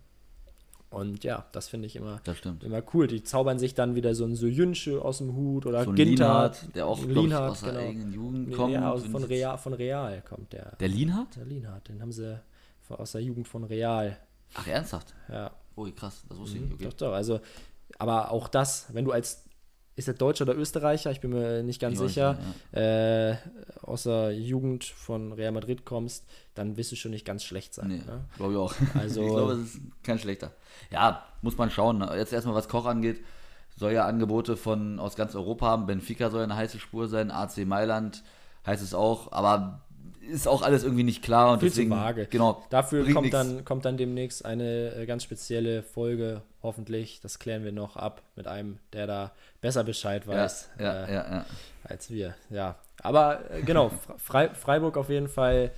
Und ja, das finde ich immer, immer cool. Die zaubern sich dann wieder so ein Soyunsche aus dem Hut oder So Ginter. Der auch, ich, Lienhardt, aus der genau. eigenen Jugend kommt. Ja, aus, von, Real, von Real kommt der. Der Lienhardt? Der Lienhardt, den haben sie aus der Jugend von Real. Ach, ernsthaft? Ja, Oh, krass, das wusste ich nicht. Okay. doch, doch. Also, aber auch das, wenn du als, ist er Deutscher oder Österreicher? Ich bin mir nicht ganz weiß sicher. nicht, Äh, aus der Jugend von Real Madrid kommst, dann wirst du schon nicht ganz schlecht sein. Nee, Ne? glaube ich auch. Also- ich glaube, es ist kein schlechter. Ja, muss man schauen. Jetzt erstmal, was Koch angeht, soll ja Angebote von aus ganz Europa haben. Benfica soll eine heiße Spur sein, AC Mailand heißt es auch, aber ist auch alles irgendwie nicht klar und Viel deswegen zu vage. genau. Dafür kommt nix. dann, kommt dann demnächst eine äh, ganz spezielle Folge, hoffentlich. Das klären wir noch ab mit einem, der da besser Bescheid weiß. ja, äh, ja, ja. als wir. Ja, aber äh, genau, Fre Freiburg auf jeden Fall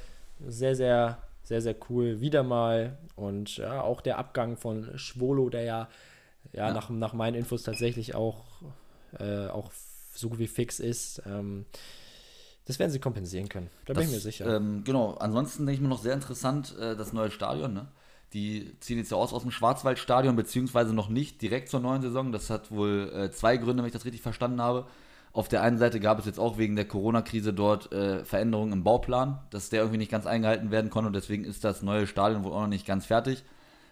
sehr, sehr, sehr, sehr cool. Wieder mal. Und ja, auch der Abgang von Schwolo, der ja, ja, Ja. Nach, nach meinen Infos tatsächlich auch, äh, auch so gut wie fix ist. Ähm, das werden sie kompensieren können. Da bin ich mir sicher. Ähm, genau, ansonsten denke ich mir noch sehr interessant, äh, das neue Stadion, ne? Die ziehen jetzt ja aus aus dem Schwarzwaldstadion, beziehungsweise noch nicht direkt zur neuen Saison. Das hat wohl äh, zwei Gründe, wenn ich das richtig verstanden habe. Auf der einen Seite gab es jetzt auch wegen der Corona-Krise dort äh, Veränderungen im Bauplan, dass der irgendwie nicht ganz eingehalten werden konnte und deswegen ist das neue Stadion wohl auch noch nicht ganz fertig.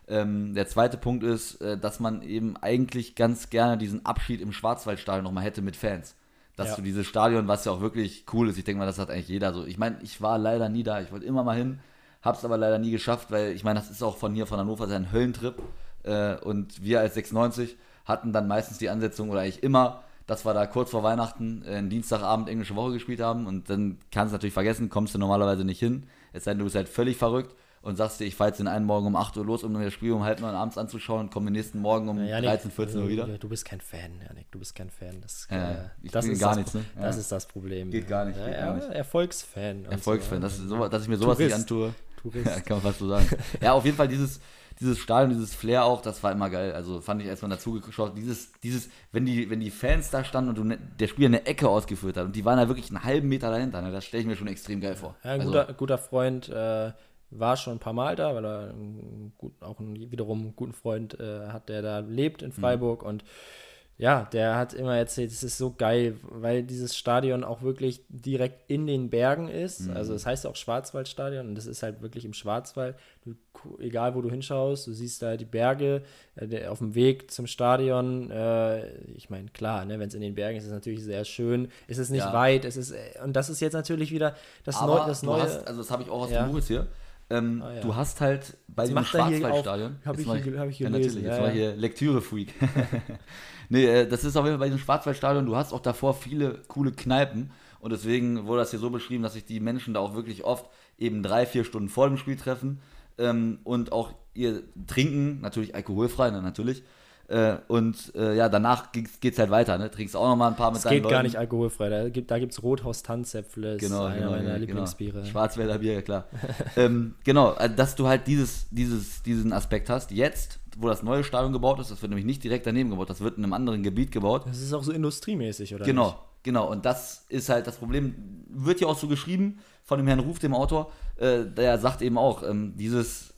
Ähm, der zweite Punkt ist, äh, dass man eben eigentlich ganz gerne diesen Abschied im Schwarzwaldstadion nochmal hätte mit Fans. Dass Ja. du dieses Stadion, was ja auch wirklich cool ist, ich denke mal, das hat eigentlich jeder so. Ich meine, ich war leider nie da, ich wollte immer mal hin, hab's aber leider nie geschafft, weil ich meine, das ist auch von hier, von Hannover, ein Höllentrip. Äh, und wir als 96 hatten dann meistens die Ansetzung, oder eigentlich immer, dass wir da kurz vor Weihnachten äh, einen Dienstagabend englische Woche gespielt haben und dann kannst du natürlich vergessen, kommst du normalerweise nicht hin, es sei denn, du bist halt völlig verrückt. Und sagst dir, ich fahre jetzt den einen Morgen um 8 Uhr los, um das Spiel um halb neun abends anzuschauen, komme den nächsten Morgen um Ja, Janik, 13, 14 Uhr wieder. Du bist kein Fan, Janik. Du bist kein Fan. Das, Ja, äh, ich das bin ist gar das, nichts, ne? Das ist das Problem. Geht gar nicht, geht gar nicht. Erfolgsfan. und Erfolgsfan, so. dass, so, dass ich mir sowas nicht Tourist. antue. Tourist. Ja, kann man fast so sagen. ja, auf jeden Fall dieses, dieses Stadion, dieses Flair auch, das war immer geil. Also fand ich, als man dazu geschaut, dieses, dieses, wenn die, wenn die Fans da standen und ne, der Spieler eine Ecke ausgeführt hat und die waren da wirklich einen halben Meter dahinter, ne, das stelle ich mir schon extrem geil vor. Ja, ein also, guter, guter Freund äh, war schon ein paar Mal da, weil er gut, auch einen, wiederum einen guten Freund äh, hat, der da lebt Mhm. in Freiburg. Und ja, der hat immer erzählt, es ist so geil, weil dieses Stadion auch wirklich direkt in den Bergen ist. Mhm. Also es heißt auch Schwarzwaldstadion und das ist halt wirklich im Schwarzwald. Du, egal wo du hinschaust, du siehst da die Berge äh, der, auf dem Weg zum Stadion. Äh, ich meine, klar, ne, wenn es in den Bergen ist, ist es natürlich sehr schön. Es ist nicht Ja. weit, es ist, äh, und das ist jetzt natürlich wieder das, aber Neu, das Neue. hast, also das habe ich auch aus Ja. dem Buch hier. Ähm, Ah, ja. Du hast halt bei dem hier Schwarzwaldstadion. auch- hab jetzt ich hier- hab ich ja, gelesen, natürlich, jetzt ja, ja. hier Lektüre-Freak. nee, äh, das ist auf jeden Fall bei diesem Schwarzwaldstadion, du hast auch davor viele coole Kneipen und deswegen wurde das hier so beschrieben, dass sich die Menschen da auch wirklich oft eben drei, vier Stunden vor dem Spiel treffen ähm, und auch ihr trinken, natürlich alkoholfrei, ne, natürlich. Äh, und äh, ja, danach geht's, geht's halt weiter, ne? Trinkst auch noch mal ein paar mit Es deinen geht gar nicht alkoholfrei. Da gibt es gibt's Rothaus Tanzäpfle, ist Genau, einer genau, meiner genau. Lieblingsbiere. Schwarzwälder Bier, ja klar. ähm, genau, also, dass du halt dieses, dieses, diesen Aspekt hast. Jetzt, wo das neue Stadion gebaut ist, das wird nämlich nicht direkt daneben gebaut, das wird in einem anderen Gebiet gebaut. Das ist auch so industriemäßig, oder? Genau, Nicht? genau. Und das ist halt das Problem. Wird ja auch so geschrieben von dem Herrn Ruf, dem Autor. Äh, der sagt eben auch, ähm, dieses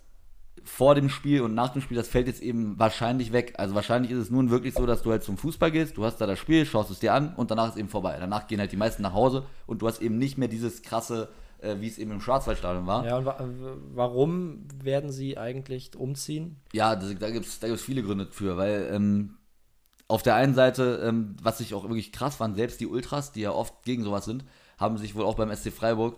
vor dem Spiel und nach dem Spiel, das fällt jetzt eben wahrscheinlich weg. Also wahrscheinlich ist es nun wirklich so, dass du halt zum Fußball gehst, du hast da das Spiel, schaust es dir an und danach ist eben vorbei. Danach gehen halt die meisten nach Hause und du hast eben nicht mehr dieses krasse, äh, wie es eben im Schwarzwaldstadion war. Ja, und wa warum werden sie eigentlich umziehen? Ja, das, da gibt es da gibt's viele Gründe für, weil ähm, auf der einen Seite, ähm, was ich auch wirklich krass fand, selbst die Ultras, die ja oft gegen sowas sind, haben sich wohl auch beim SC Freiburg,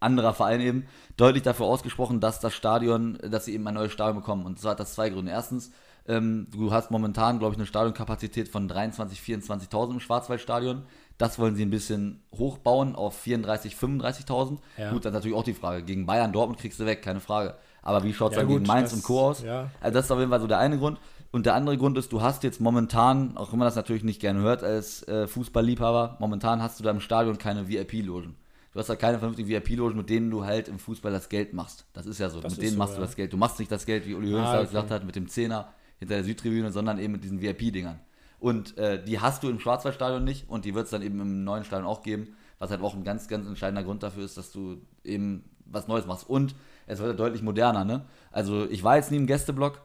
anderer Verein eben, deutlich dafür ausgesprochen, dass das Stadion, dass sie eben ein neues Stadion bekommen. Und zwar hat das zwei Gründe. Erstens, ähm, du hast momentan, glaube ich, eine Stadionkapazität von 23.000, 24.000 im Schwarzwaldstadion. Das wollen sie ein bisschen hochbauen auf 34.000, 35.000. Ja. Gut, dann natürlich auch die Frage. Gegen Bayern, Dortmund kriegst du weg, keine Frage. Aber wie schaut es Ja, dann gut, gegen Mainz das- und Co. aus? ja. Also das ist auf jeden Fall so der eine Grund. Und der andere Grund ist, du hast jetzt momentan, auch wenn man das natürlich nicht gerne hört als äh, Fußballliebhaber, momentan hast du da im Stadion keine VIP-Logen. Du hast da keine vernünftigen VIP-Logen, mit denen du halt im Fußball das Geld machst. Das ist ja so. Das mit denen so, machst du ja. das Geld. Du machst nicht das Geld, wie Uli Hoeneß Ah, okay. gesagt hat, mit dem Zehner hinter der Südtribüne, sondern eben mit diesen VIP-Dingern. Und äh, die hast du im Schwarzwaldstadion nicht und die wird es dann eben im neuen Stadion auch geben, was halt auch ein ganz, ganz entscheidender Grund dafür ist, dass du eben was Neues machst. Und es wird ja deutlich moderner, ne? Also ich war jetzt nie im Gästeblock,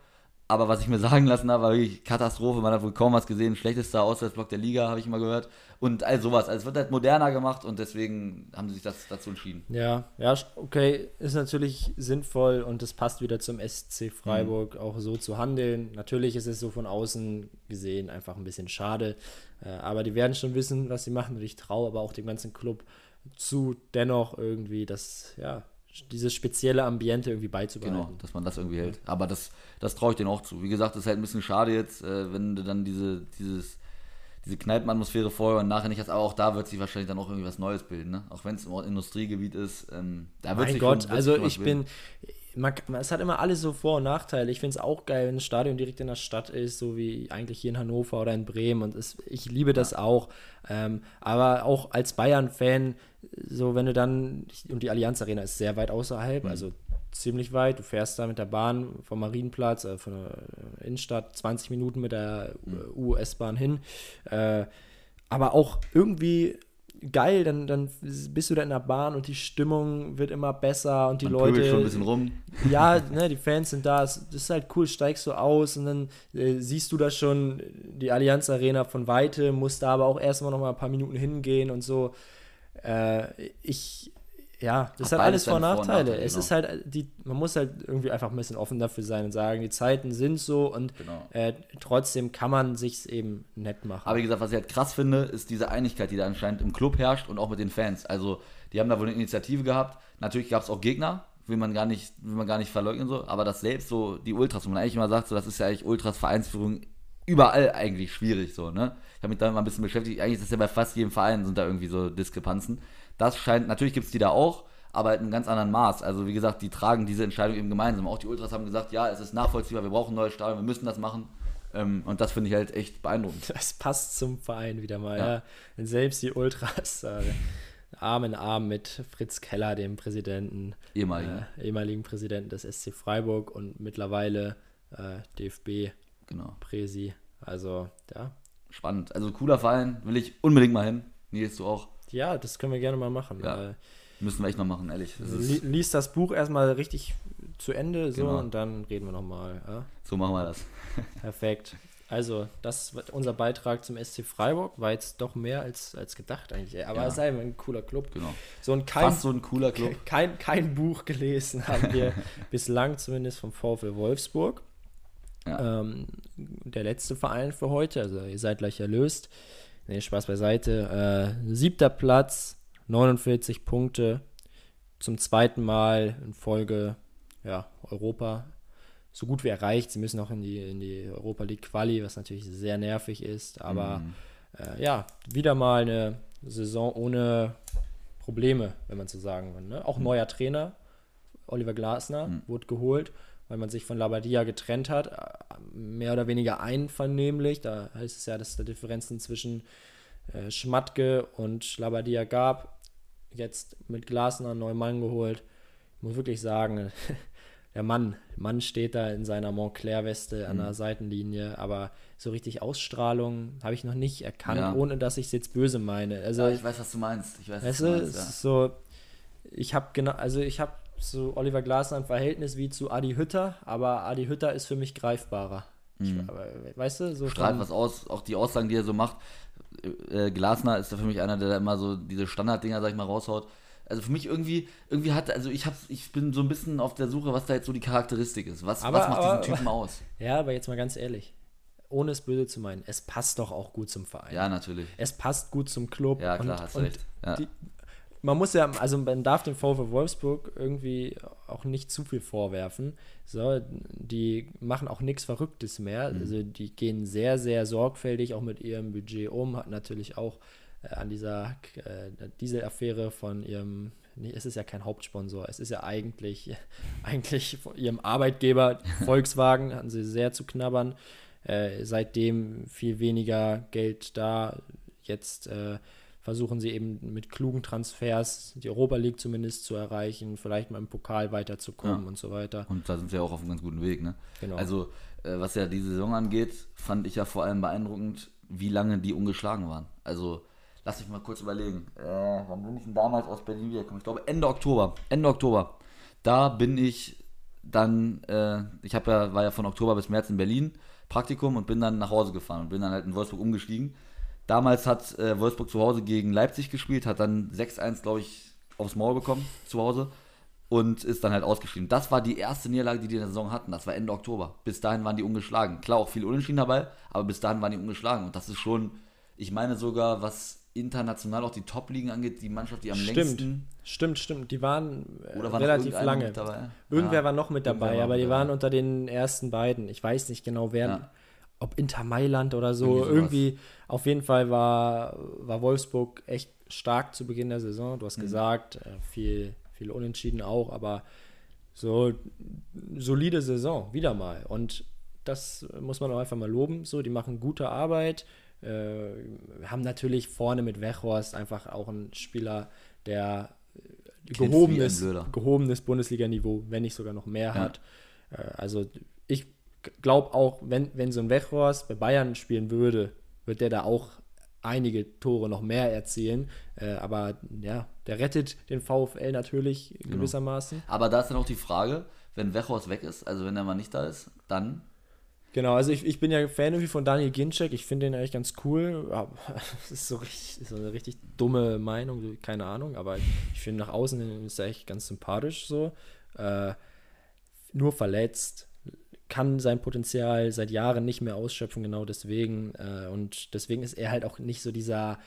aber was ich mir sagen lassen habe, war wirklich Katastrophe. Man hat wohl kaum was gesehen. Schlechtester Auswärtsblock der Liga, habe ich immer gehört. Und all sowas. Also es wird halt moderner gemacht und deswegen haben sie sich das dazu entschieden. Ja, ja, okay, ist natürlich sinnvoll und es passt wieder zum SC Mhm. Freiburg, auch so zu handeln. Natürlich ist es so von außen gesehen einfach ein bisschen schade, äh, aber die werden schon wissen, was sie machen und ich traue aber auch dem ganzen Club zu, dennoch irgendwie das, ja, dieses spezielle Ambiente irgendwie beizubehalten. Genau, dass man das irgendwie hält. Aber das, das traue ich denen auch zu. Wie gesagt, das ist halt ein bisschen schade jetzt, äh, wenn du dann diese, dieses, diese Kneipenatmosphäre vorher und nachher nicht hast. Aber auch da wird sich wahrscheinlich dann auch irgendwie was Neues bilden. Ne? Auch wenn es im Industriegebiet ist. Ähm, da wird Mein sich Gott, schon, also ich bilden. bin, man, man, es hat immer alles so Vor- und Nachteile. Ich finde es auch geil, wenn ein Stadion direkt in der Stadt ist, so wie eigentlich hier in Hannover oder in Bremen. Und es, ich liebe das auch. Ähm, aber auch als Bayern-Fan, so wenn du dann, und die Allianz Arena ist sehr weit außerhalb, Mhm. also ziemlich weit. Du fährst da mit der Bahn vom Marienplatz, äh, von der Innenstadt, 20 Minuten mit der Mhm. US-Bahn hin. Äh, aber auch irgendwie geil, dann, dann bist du da in der Bahn und die Stimmung wird immer besser und die Man Leute. schon ein bisschen rum. Ja, ne, die Fans sind da, es- das ist halt cool, steigst du aus und dann äh, siehst du da schon die Allianz Arena von Weite, musst da aber auch erstmal noch mal ein paar Minuten hingehen und so. Äh, ich, ja, das Hat hat alles Vor- und seine Vor- und Nachteile. Nachteile, Es genau. ist halt, die, man muss halt irgendwie einfach ein bisschen offen dafür sein und sagen, die Zeiten sind so und Genau. äh, trotzdem kann man sich's eben nett machen. Aber wie gesagt, was ich halt krass finde, ist diese Einigkeit, die da anscheinend im Club herrscht und auch mit den Fans. Also, die haben da wohl eine Initiative gehabt. Natürlich gab es auch Gegner, will man gar nicht, will man gar nicht verleugnen so, aber das selbst so, die Ultras, wo man eigentlich immer sagt, so, das ist ja eigentlich Ultras Vereinsführung überall eigentlich schwierig so, ne? Ich habe mich damit mal ein bisschen beschäftigt. Eigentlich ist das ja bei fast jedem Verein sind da irgendwie so Diskrepanzen. Das scheint, natürlich gibt es die da auch, aber halt in einem ganz anderen Maß. Also wie gesagt, die tragen diese Entscheidung eben gemeinsam. Auch die Ultras haben gesagt, ja, es ist nachvollziehbar, wir brauchen ein neues Stadion, wir müssen das machen. Ähm, und das finde ich halt echt beeindruckend. Das passt zum Verein wieder mal, Ja. ja. Selbst die Ultras äh, Arm in Arm mit Fritz Keller, dem Präsidenten, Ehemaligen. äh, ehemaligen Präsidenten des SC Freiburg und mittlerweile äh, Genau. DFB-Präsi. Also, ja. Spannend. Also cooler Verein, will ich unbedingt mal hin. Nils, du auch. Ja, das können wir gerne mal machen. Ja. Müssen wir echt mal machen, ehrlich. Das lies das Buch erstmal richtig zu Ende so Genau. und dann reden wir nochmal. Ja? so machen wir das. Perfekt. Also, das war unser Beitrag zum SC Freiburg. War jetzt doch mehr als, als gedacht eigentlich. Aber Ja. es ist einfach ein cooler Club. Genau. So ein kein, Fast so ein cooler Club. kein, kein Buch gelesen haben wir bislang zumindest vom VfL Wolfsburg. Ja. Ähm, der letzte Verein für heute, also ihr seid gleich erlöst. Nee, Spaß beiseite. Äh, siebter Platz, 49 Punkte. Zum zweiten Mal in Folge ja, Europa so gut wie erreicht. Sie müssen auch in die, in die Europa League Quali, was natürlich sehr nervig ist. Aber Mhm. äh, ja, wieder mal eine Saison ohne Probleme, wenn man so sagen will. Ne? Auch neuer Trainer, Oliver Glasner, Mhm. wurde geholt, weil man sich von Labadia getrennt hat. äh, Mehr oder weniger einvernehmlich. Da heißt es ja, dass es da Differenzen zwischen äh, Schmatke und Labadia gab. Jetzt mit Glasner einen neuen Mann geholt. Ich muss wirklich sagen, der Mann, Mann steht da in seiner Montclair-Weste an der Seitenlinie, aber so richtig Ausstrahlung habe ich noch nicht erkannt, Ja. ohne dass ich es jetzt böse meine. Also Ja, ich weiß, was du meinst. Ich weiß, was Weißt du du, meinst, ja. so, ich habe genau, also ich habe zu Oliver Glasner ein Verhältnis wie zu Adi Hütter, aber Adi Hütter ist für mich greifbarer. Ich, aber, weißt du, so Mhm. strahlt was aus, auch die Aussagen, die er so macht. Äh, Glasner ist da für mich einer, der da immer so diese Standarddinger, sag ich mal, raushaut. Also für mich irgendwie, irgendwie hat, also ich hab's, ich bin so ein bisschen auf der Suche, was da jetzt so die Charakteristik ist. Was, Aber- was macht aber- diesen Typen aus? Ja, aber jetzt mal ganz ehrlich, ohne es böse zu meinen, es passt doch auch gut zum Verein. Ja, natürlich. Es passt gut zum Club. Ja, klar, und, hast und recht. Ja. Die, man muss ja, also man darf dem VfL Wolfsburg irgendwie auch nicht zu viel vorwerfen. So, die machen auch nichts Verrücktes mehr. Mhm. Also die gehen sehr, sehr sorgfältig auch mit ihrem Budget um. Hat natürlich auch äh, an dieser äh, Dieselaffäre von ihrem, nee, es ist ja kein Hauptsponsor, es ist ja eigentlich, eigentlich von ihrem Arbeitgeber Volkswagen, hatten sie sehr zu knabbern. Äh, seitdem viel weniger Geld da. Jetzt äh, versuchen sie eben mit klugen Transfers die Europa League zumindest zu erreichen, vielleicht mal im Pokal weiterzukommen Ja. und so weiter. Und da sind wir auch auf einem ganz guten Weg, ne? Genau. Also, äh, was ja die Saison angeht, fand ich ja vor allem beeindruckend, wie lange die ungeschlagen waren. Also, lass mich mal kurz überlegen. Äh, wann bin ich denn damals aus Berlin wiedergekommen? Ich glaube Ende Oktober. Ende Oktober. Da bin ich dann, äh, ich habe ja, war ja von Oktober bis März in Berlin, Praktikum und bin dann nach Hause gefahren und bin dann halt in Wolfsburg umgestiegen. Damals hat äh, Wolfsburg zu Hause gegen Leipzig gespielt, hat dann 6-1, glaube ich, aufs Maul bekommen zu Hause und ist dann halt ausgeschieden. Das war die erste Niederlage, die die in der Saison hatten. Das war Ende Oktober. Bis dahin waren die ungeschlagen. Klar, auch viele Unentschieden dabei, aber bis dahin waren die ungeschlagen. Und das ist schon, ich meine sogar, was international auch die Top-Ligen angeht, die Mannschaft, die am Stimmt, längsten. stimmt, stimmt. Die waren äh, Oder war relativ lange. Irgendwer Ja, war noch mit irgendwer dabei, war aber die waren unter den ersten beiden. Ich weiß nicht genau, wer, Ja. Ob Inter Mailand oder so. Irgendwie. Irgendwie, auf jeden Fall war, war Wolfsburg echt stark zu Beginn der Saison. Mhm. Du hast gesagt, äh, viel, viel Unentschieden auch, aber so solide Saison, wieder mal. Und das muss man auch einfach mal loben. So, die machen gute Arbeit. Äh, haben natürlich vorne mit Wechhorst einfach auch einen Spieler, der gehobenes, gehobenes Bundesliga-Niveau, wenn nicht sogar noch mehr Ja. hat. Äh, also ich glaube auch, wenn, wenn so ein Wechhorst bei Bayern spielen würde, wird der da auch einige Tore noch mehr erzielen. Äh, aber ja, der rettet den VfL natürlich Genau. gewissermaßen. Aber da ist dann auch die Frage, wenn Wechhorst weg ist, also wenn er mal nicht da ist, dann Genau, also ich, ich bin ja Fan irgendwie von Daniel Ginczek. Ich finde den eigentlich ganz cool. Das ist so, richtig, so eine richtig dumme Meinung, keine Ahnung. Aber ich finde nach außen ist er echt ganz sympathisch so. Äh, nur verletzt, kann sein Potenzial seit Jahren nicht mehr ausschöpfen, genau deswegen. Äh, und deswegen ist er halt auch nicht so dieser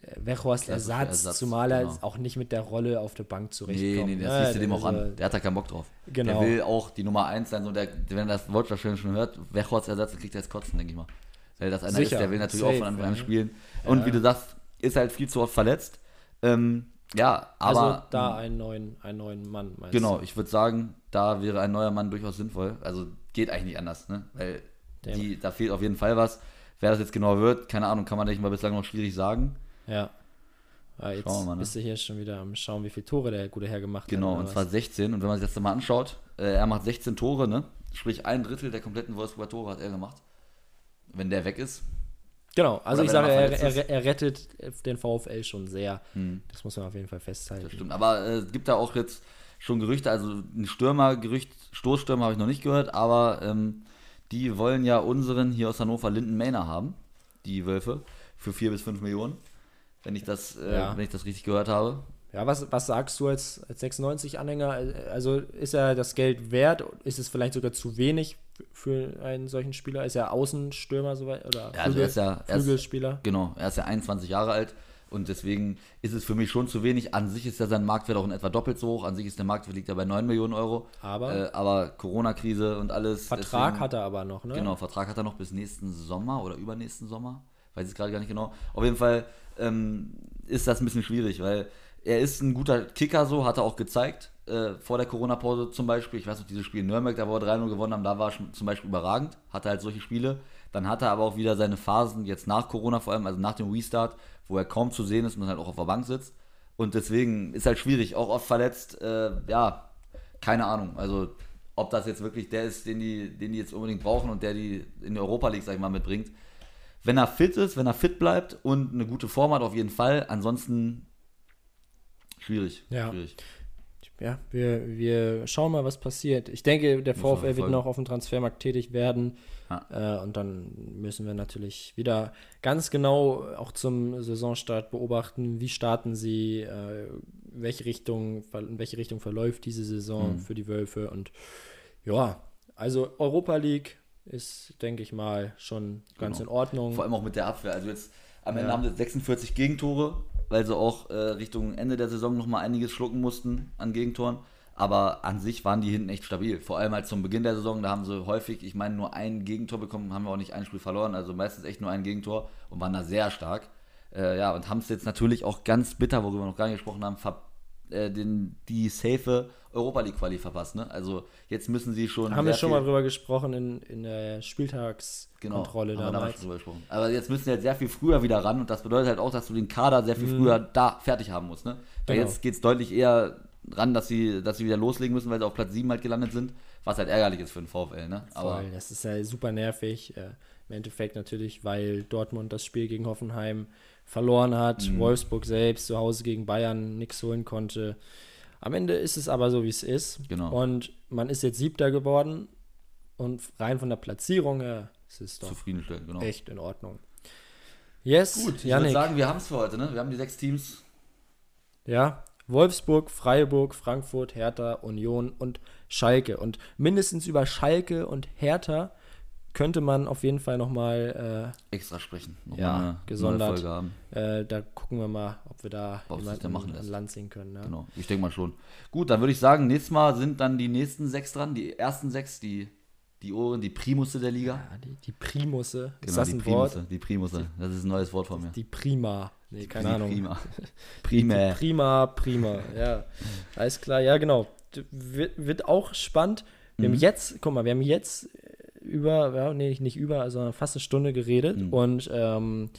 äh, Wechhorst-Ersatz, Klassischer Ersatz, zumal er genau. auch nicht mit der Rolle auf der Bank Nee, zurechtkommt. nee, das ne? siehst du dem auch Also, an. Der hat da keinen Bock drauf. Genau. Der will auch die Nummer 1 sein. So der, wenn er das Wort schon schon hört, Wechhorst Ersatz, dann kriegt er jetzt kotzen, denke ich mal. Weil das einer Sicher, ist, der will natürlich safe, auch von Anfang an ja. spielen. Und wie du sagst, ist halt viel zu oft verletzt. Ähm, Ja, aber. also da einen neuen, einen neuen Mann, meinst Genau, ich würde sagen, da wäre ein neuer Mann durchaus sinnvoll. Also geht eigentlich nicht anders, ne? Weil die, da fehlt auf jeden Fall was. Wer das jetzt genau wird, keine Ahnung, kann man ich mal bislang noch schwierig sagen. Ja. Ah, jetzt Schauen wir mal, ne? bist du hier schon wieder am Schauen, wie viele Tore der gute Herr gemacht Genau, hat. und oder zwar was? 16. Und wenn man sich das mal anschaut, äh, er macht 16 Tore, ne? Sprich, ein Drittel der kompletten Wolfsburger Tore hat er gemacht. Wenn der weg ist. Genau, also ich sage, er, er, er rettet den VfL schon sehr. Hm. Das muss man auf jeden Fall festhalten. Das stimmt. Aber äh, es gibt da auch jetzt schon Gerüchte, also ein Stürmergerücht, Stoßstürmer habe ich noch nicht gehört, aber ähm, die wollen ja unseren hier aus Hannover Linden Mainer haben, die Wölfe, für 4 bis 5 Millionen. Wenn ich das, äh, Ja. wenn ich das richtig gehört habe. Ja, was, was sagst du als, als 96-Anhänger? Also ist er das Geld wert? Ist es vielleicht sogar zu wenig für einen solchen Spieler? Ist er Außenstürmer soweit? Oder Ja, also er ist ja- er ist- Flügelspieler? Genau, er ist ja 21 Jahre alt und deswegen ist es für mich schon zu wenig. An sich ist ja sein Marktwert auch in etwa doppelt so hoch. An sich ist der Marktwert liegt ja bei 9 Millionen Euro. Aber- äh, aber Corona-Krise und alles. Vertrag deswegen- hat er aber noch, ne? Genau, Vertrag hat er noch bis nächsten Sommer oder übernächsten Sommer. Weiß ich gerade gar nicht genau. Auf jeden Fall ähm, ist das ein bisschen schwierig, weil er ist ein guter Kicker, so hat er auch gezeigt. Äh, vor der Corona-Pause zum Beispiel. Ich weiß noch, dieses Spiel in Nürnberg, da wo wir 3-0 gewonnen haben, da war er schon zum Beispiel überragend. Hatte halt solche Spiele. Dann hat er aber auch wieder seine Phasen, jetzt nach Corona vor allem, also nach dem Restart, wo er kaum zu sehen ist und halt auch auf der Bank sitzt. Und deswegen ist halt schwierig, auch oft verletzt. Äh, ja, keine Ahnung. Also, ob das jetzt wirklich der ist, den die, den die jetzt unbedingt brauchen und der die in die Europa League, sag ich mal, mitbringt. Wenn er fit ist, wenn er fit bleibt und eine gute Form hat, auf jeden Fall. Ansonsten schwierig. Ja. schwierig. Ja, wir, wir schauen mal, was passiert. Ich denke, der VfL wird noch auf dem Transfermarkt tätig werden. Ja. Äh, und dann müssen wir natürlich wieder ganz genau auch zum Saisonstart beobachten, wie starten sie, äh, welche Richtung, in welche Richtung verläuft diese Saison Mhm. für die Wölfe. Und ja, also Europa League ist, denke ich mal, schon ganz Genau. in Ordnung. Vor allem auch mit der Abwehr. Also jetzt am Ende Ja. haben sie jetzt 46 Gegentore, weil sie auch äh, Richtung Ende der Saison nochmal einiges schlucken mussten an Gegentoren. Aber an sich waren die hinten echt stabil. Vor allem halt zum Beginn der Saison, da haben sie häufig, ich meine, nur ein Gegentor bekommen, haben wir auch nicht ein Spiel verloren, also meistens echt nur ein Gegentor und waren da sehr stark. Äh, ja, und haben es jetzt natürlich auch ganz bitter, worüber wir noch gar nicht gesprochen haben, ver äh, den, die safe Europa League Quali verpasst. Ne? Also jetzt müssen sie schon. haben wir schon mal drüber gesprochen in, in der Spieltagskontrolle Genau, haben wir damals schon drüber gesprochen. Aber jetzt müssen sie halt sehr viel früher wieder ran und das bedeutet halt auch, dass du den Kader sehr viel früher da fertig haben musst. Ne? Weil Genau. jetzt geht es deutlich eher ran, dass sie, dass sie wieder loslegen müssen, weil sie auf Platz 7 halt gelandet sind, was halt ärgerlich ist für den VfL. Ne? Aber Voll, das ist ja super nervig. Äh, Im Endeffekt natürlich, weil Dortmund das Spiel gegen Hoffenheim verloren hat, Mhm. Wolfsburg selbst zu Hause gegen Bayern nichts holen konnte. Am Ende ist es aber so, wie es ist. Genau. Und man ist jetzt Siebter geworden und rein von der Platzierung her ist es doch zufriedenstellend, genau. echt in Ordnung. Yes, Gut, ich würde sagen, wir haben es für heute. Ne? Wir haben die sechs Teams. Ja, Wolfsburg, Freiburg, Frankfurt, Hertha, Union und Schalke. Und mindestens über Schalke und Hertha könnte man auf jeden Fall nochmal Extra sprechen. Noch Ja, eine gesondert. haben. Äh, da gucken wir mal, ob wir da Ob jemanden machen an. Land ziehen können. Ne? Genau, ich denke mal schon. Gut, dann würde ich sagen, nächstes Mal sind dann die nächsten sechs dran. Die ersten sechs, die, die Ohren, die Primusse der Liga. Ja, die, die Primusse. ist Genau, das die ein Primusse, Wort? die Primusse. Das ist ein neues Wort von mir. Die Prima. Nee, keine Die Ahnung. Prima. Prima. Prima, prima. Ja, alles klar. Ja, genau. Wird, wird auch spannend. Wir Mhm. haben jetzt, guck mal, wir haben jetzt über, ja, nee, nicht über, sondern fast eine Stunde geredet Mhm. und ähm,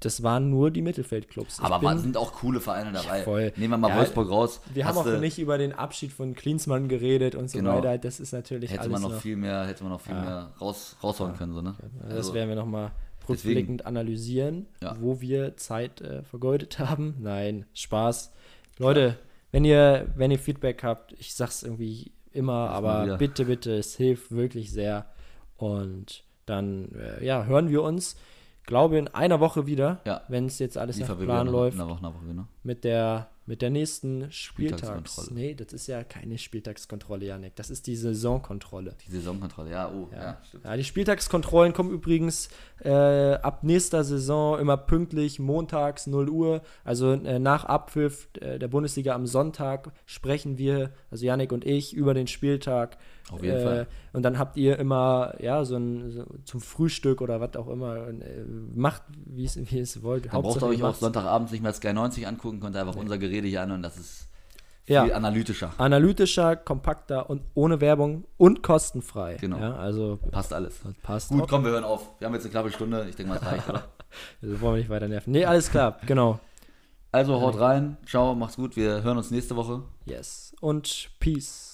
das waren nur die Mittelfeldclubs. Aber bin- man sind auch coole Vereine dabei. voll. Nehmen wir mal Ja, Wolfsburg raus. wir haben auch nicht über den Abschied von Klinsmann geredet und so Genau. weiter. Das ist natürlich Hätte man noch, noch, viel mehr, hätte man noch viel Ja. mehr raus, raushauen können. So, ne? das Also, werden wir nochmal rückblickend analysieren, Ja. wo wir Zeit äh, vergeudet haben. Nein, Spaß. Leute, wenn ihr, wenn ihr Feedback habt, ich sag's irgendwie immer, mal aber bitte, bitte, es hilft wirklich sehr. Und dann, äh, ja, hören wir uns, glaube in einer Woche wieder, Ja. wenn es jetzt alles nach liefern wir Plan läuft, In einer Woche, Woche, ne? mit der, mit der nächsten Spieltags. Spieltagskontrolle. Nee, das ist ja keine Spieltagskontrolle, Janik. Das ist die Saisonkontrolle. Die Saisonkontrolle, ja, oh, ja, Ja. stimmt. Ja, die Spieltagskontrollen kommen übrigens äh, ab nächster Saison immer pünktlich montags 0 Uhr. Also äh, nach Abpfiff äh, der Bundesliga am Sonntag sprechen wir, also Yannick und ich, über den Spieltag Auf jeden Fall. Und dann habt ihr immer, ja, so ein so zum Frühstück oder was auch immer, äh, macht, wie es wollt. Dann braucht ihr euch auch macht's. Sonntagabend nicht mehr Sky 90 angucken, könnt ihr einfach unser Gerede hier anhören, das ist viel Ja. analytischer. analytischer, kompakter und ohne Werbung und kostenfrei. Genau. Ja, also Passt alles. passt. Gut, auch. komm, wir hören auf. Wir haben jetzt eine knappe Stunde. Ich denke mal, es reicht, oder? Also wollen wir nicht weiter nerven. Nee, alles klar, genau. Also haut rein. Ciao, macht's gut. Wir hören uns nächste Woche. Yes. Und Peace.